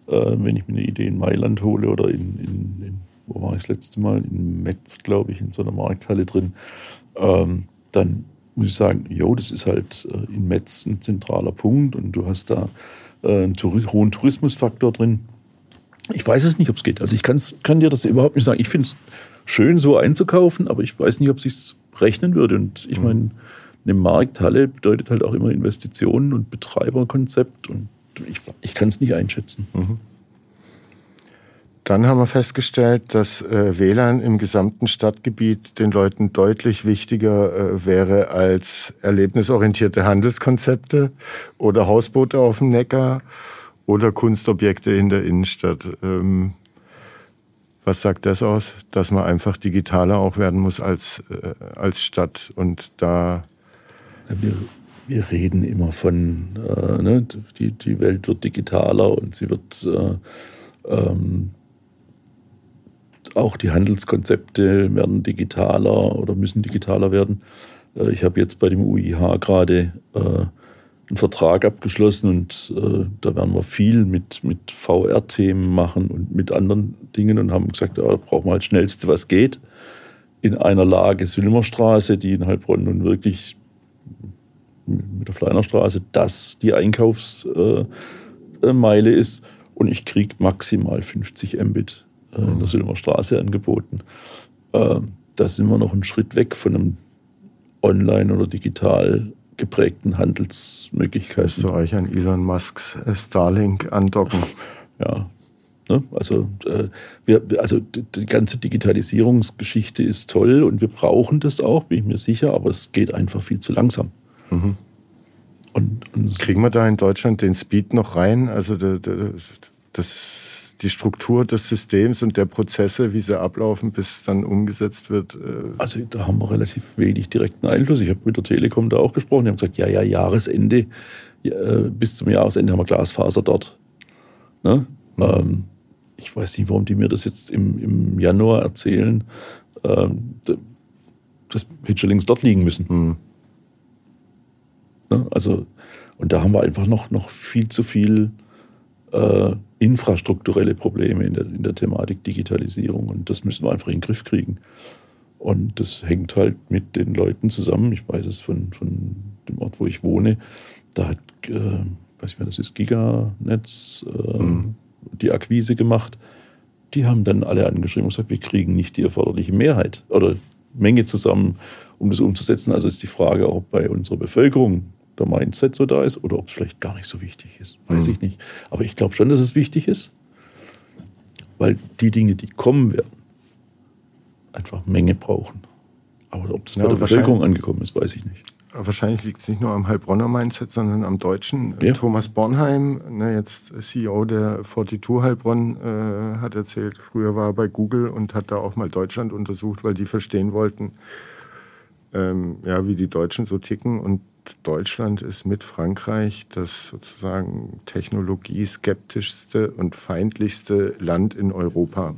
äh, wenn ich mir eine Idee in Mailand hole oder in, in, in wo war ich das letzte Mal? In Metz, glaube ich, in so einer Markthalle drin, ähm, dann muss ich sagen, jo, das ist halt äh, in Metz ein zentraler Punkt und du hast da äh, einen hohen Tourismusfaktor drin. Ich weiß es nicht, ob es geht. Also ich kann dir das überhaupt nicht sagen. Ich finde es schön, so einzukaufen, aber ich weiß nicht, ob es sich rechnen würde. Und ich mhm. meine, eine Markthalle bedeutet halt auch immer Investitionen und Betreiberkonzept und ich, ich kann es nicht einschätzen. Mhm. Dann haben wir festgestellt, dass äh, WLAN im gesamten Stadtgebiet den Leuten deutlich wichtiger äh, wäre als erlebnisorientierte Handelskonzepte oder Hausboote auf dem Neckar oder Kunstobjekte in der Innenstadt. Ähm, was sagt das aus? Dass man einfach digitaler auch werden muss als, äh, als Stadt und da. Wir, wir reden immer von, äh, ne, die, die Welt wird digitaler und sie wird äh, ähm, auch die Handelskonzepte werden digitaler oder müssen digitaler werden. Äh, ich habe jetzt bei dem UIH gerade äh, einen Vertrag abgeschlossen und äh, da werden wir viel mit, mit VR-Themen machen und mit anderen Dingen und haben gesagt, da brauchen wir halt schnellste, was geht. In einer Lage Sülmerstraße, die in Heilbronn nun wirklich mit der Fleinerstraße das die Einkaufsmeile ist und ich kriege maximal 50 Mbit äh, in der Silmer Straße angeboten. Äh, da sind wir noch einen Schritt weg von einem online oder digital geprägten Handelsmöglichkeiten. Müsst ihr euch an Elon Musks äh, Starlink andocken? Ja. Ne? Also, äh, wir, also die ganze Digitalisierungsgeschichte ist toll und wir brauchen das auch, bin ich mir sicher, aber es geht einfach viel zu langsam. Mhm. Und, und Kriegen wir da in Deutschland den Speed noch rein? Also das die Struktur des Systems und der Prozesse, wie sie ablaufen, bis dann umgesetzt wird? Äh also da haben wir relativ wenig direkten Einfluss. Ich habe mit der Telekom da auch gesprochen. Die haben gesagt, ja, ja, Jahresende, ja, äh, bis zum Jahresende haben wir Glasfaser dort. Ne? Mhm. Ähm, ich weiß nicht, warum die mir das jetzt im, im Januar erzählen. Ähm, das hätte dort liegen müssen. Mhm. Ne? Also, und da haben wir einfach noch, noch viel zu viel äh, infrastrukturelle Probleme in der, in der Thematik Digitalisierung. Und das müssen wir einfach in den Griff kriegen. Und das hängt halt mit den Leuten zusammen. Ich weiß es von, von dem Ort, wo ich wohne. Da hat, äh, weiß ich wer das ist, Giganetz äh, mhm. die Akquise gemacht. Die haben dann alle angeschrieben und gesagt, wir kriegen nicht die erforderliche Mehrheit oder Menge zusammen, um das umzusetzen. Also ist die Frage auch bei unserer Bevölkerung, der Mindset so da ist oder ob es vielleicht gar nicht so wichtig ist. Weiß mhm. ich nicht. Aber ich glaube schon, dass es wichtig ist, weil die Dinge, die kommen werden, einfach Menge brauchen. Aber ob das ja, bei der Bevölkerung angekommen ist, weiß ich nicht. Wahrscheinlich liegt es nicht nur am Heilbronner Mindset, sondern am deutschen. Ja. Thomas Bornheim, ne, jetzt CEO der 42 Heilbronn, äh, hat erzählt, früher war er bei Google und hat da auch mal Deutschland untersucht, weil die verstehen wollten, ähm, ja, wie die Deutschen so ticken. Und Deutschland ist mit Frankreich das sozusagen technologieskeptischste und feindlichste Land in Europa.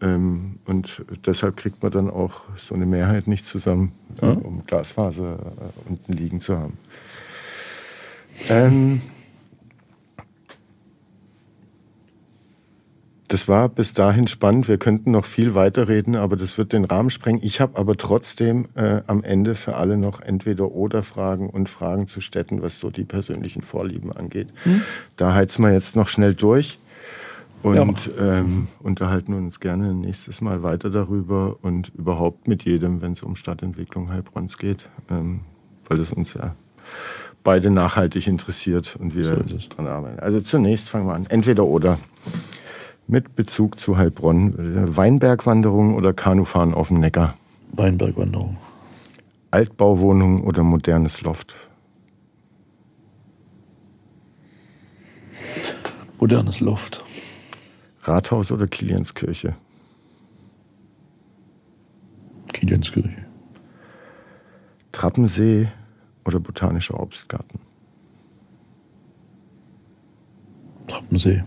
Ähm, und deshalb kriegt man dann auch so eine Mehrheit nicht zusammen, äh, um Glasfaser äh, unten liegen zu haben. Ähm, Das war bis dahin spannend. Wir könnten noch viel weiter reden, aber das wird den Rahmen sprengen. Ich habe aber trotzdem äh, am Ende für alle noch entweder oder Fragen und Fragen zu Städten, was so die persönlichen Vorlieben angeht. Hm? Da heizen wir jetzt noch schnell durch und ja. ähm, unterhalten uns gerne nächstes Mal weiter darüber und überhaupt mit jedem, wenn es um Stadtentwicklung Heilbronns geht, ähm, weil das uns ja beide nachhaltig interessiert und wir so dran arbeiten. Also zunächst fangen wir an. Entweder oder mit Bezug zu Heilbronn. Weinbergwanderung oder Kanufahren auf dem Neckar? Weinbergwanderung. Altbauwohnung oder modernes Loft? Modernes Loft. Rathaus oder Kilianskirche? Kilianskirche. Trappensee oder botanischer Obstgarten? Trappensee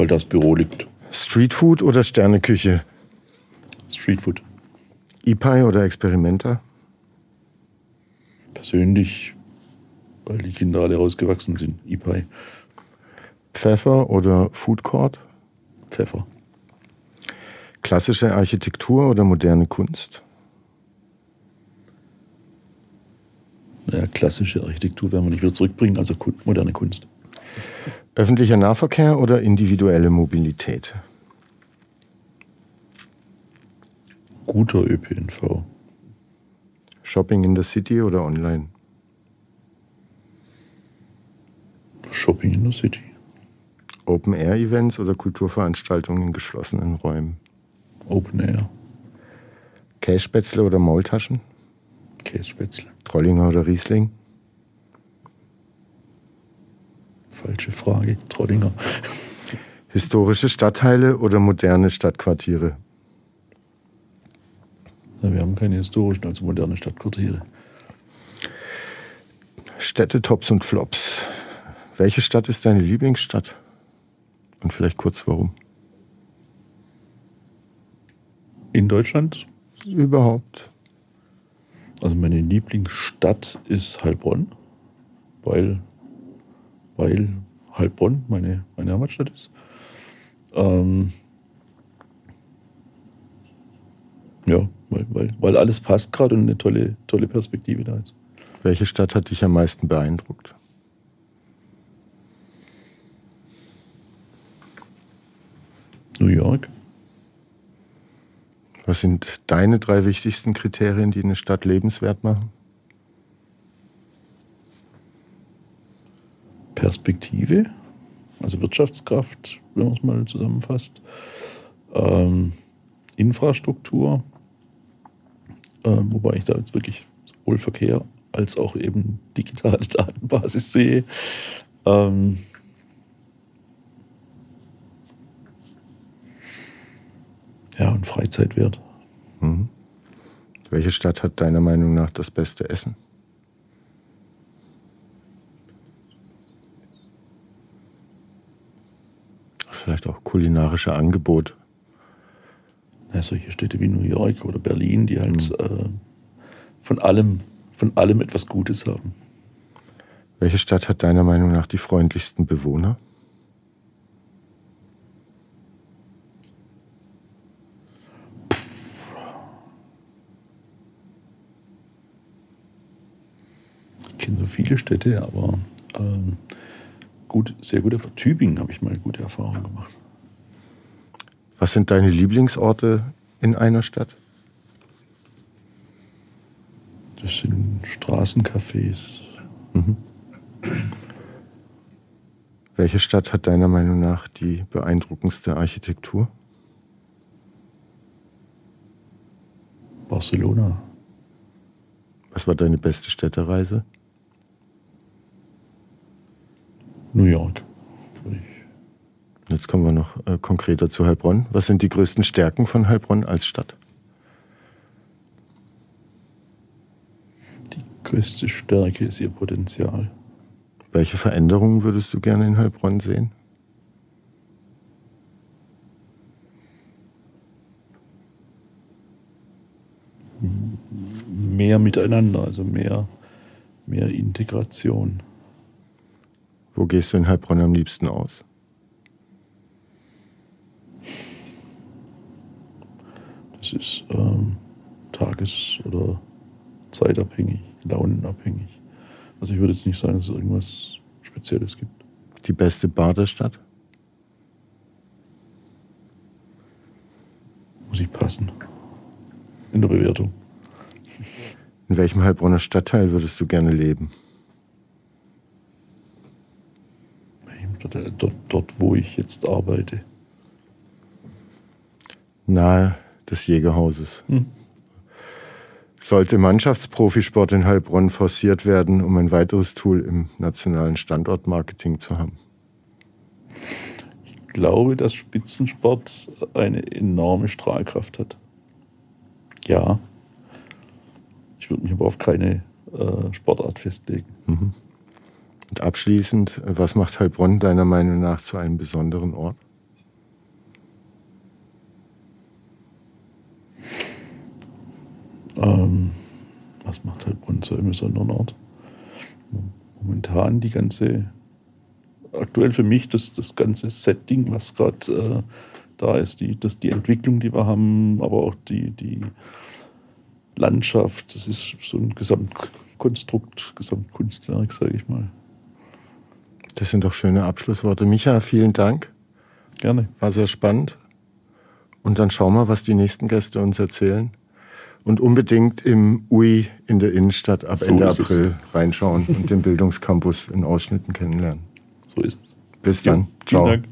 weil das Büro liegt. Streetfood oder Sterneküche? Streetfood. E-Pie oder Experimenter? Persönlich, weil die Kinder alle rausgewachsen sind, E-Pie. Pfeffer oder Food Court? Pfeffer. Klassische Architektur oder moderne Kunst? Naja, klassische Architektur werden wir nicht wieder zurückbringen, also moderne Kunst. Öffentlicher Nahverkehr oder individuelle Mobilität? Guter ÖPNV. Shopping in the City oder online? Shopping in the City. Open-Air-Events oder Kulturveranstaltungen in geschlossenen Räumen? Open-Air. Kässpätzle oder Maultaschen? Kässpätzle. Trollinger oder Riesling? Falsche Frage, Trollinger. Historische Stadtteile oder moderne Stadtquartiere? Ja, wir haben keine historischen, also moderne Stadtquartiere. Städte, Tops und Flops. Welche Stadt ist deine Lieblingsstadt? Und vielleicht kurz warum? In Deutschland? Überhaupt. Also meine Lieblingsstadt ist Heilbronn, weil weil Heilbronn meine, meine Heimatstadt ist. Ähm, ja, weil, weil, weil alles passt gerade und eine tolle, tolle Perspektive da ist. Welche Stadt hat dich am meisten beeindruckt? New York. Was sind deine drei wichtigsten Kriterien, die eine Stadt lebenswert machen? Perspektive, also Wirtschaftskraft, wenn man es mal zusammenfasst, ähm, Infrastruktur, äh, wobei ich da jetzt wirklich sowohl Verkehr als auch eben digitale Datenbasis sehe. Ähm, ja, und Freizeitwert. Mhm. Welche Stadt hat deiner Meinung nach das beste Essen? Vielleicht auch kulinarische Angebot. Ja, solche Städte wie New York oder Berlin, die halt mhm. äh, von allem, von allem etwas Gutes haben. Welche Stadt hat deiner Meinung nach die freundlichsten Bewohner? Ich kenne so viele Städte, aber ähm, gut, sehr gute Tübingen habe ich mal gute Erfahrungen gemacht. Was sind deine Lieblingsorte in einer Stadt? Das sind Straßencafés. Mhm. Welche Stadt hat deiner Meinung nach die beeindruckendste Architektur? Barcelona. Was war deine beste Städtereise? New York. Jetzt kommen wir noch äh, konkreter zu Heilbronn. Was sind die größten Stärken von Heilbronn als Stadt? Die größte Stärke ist ihr Potenzial. Welche Veränderungen würdest du gerne in Heilbronn sehen? Mehr miteinander, also mehr, mehr Integration. Wo gehst du in Heilbronn am liebsten aus? Das ist ähm, tages- oder zeitabhängig, launenabhängig. Also ich würde jetzt nicht sagen, dass es irgendwas Spezielles gibt. Die beste Bar der Stadt? Muss ich passen. In der Bewertung. In welchem Heilbronner Stadtteil würdest du gerne leben? Dort, dort, wo ich jetzt arbeite. Nahe des Jägerhauses. Hm. Sollte Mannschaftsprofisport in Heilbronn forciert werden, um ein weiteres Tool im nationalen Standortmarketing zu haben? Ich glaube, dass Spitzensport eine enorme Strahlkraft hat. Ja. Ich würde mich aber auf keine äh, Sportart festlegen. Mhm. Und abschließend, was macht Heilbronn deiner Meinung nach zu einem besonderen Ort? Ähm, was macht Heilbronn zu einem besonderen Ort? Momentan die ganze, aktuell für mich das, das ganze Setting, was gerade äh, da ist, die, das, die Entwicklung, die wir haben, aber auch die, die Landschaft, das ist so ein Gesamtkonstrukt, Gesamtkunstwerk, sage ich mal. Das sind doch schöne Abschlussworte. Micha, vielen Dank. Gerne. War sehr spannend. Und dann schauen wir, was die nächsten Gäste uns erzählen und unbedingt im UI in der Innenstadt ab so Ende April es. reinschauen und den Bildungscampus in Ausschnitten kennenlernen. So ist es. Bis dann. Ja, Ciao. Dank.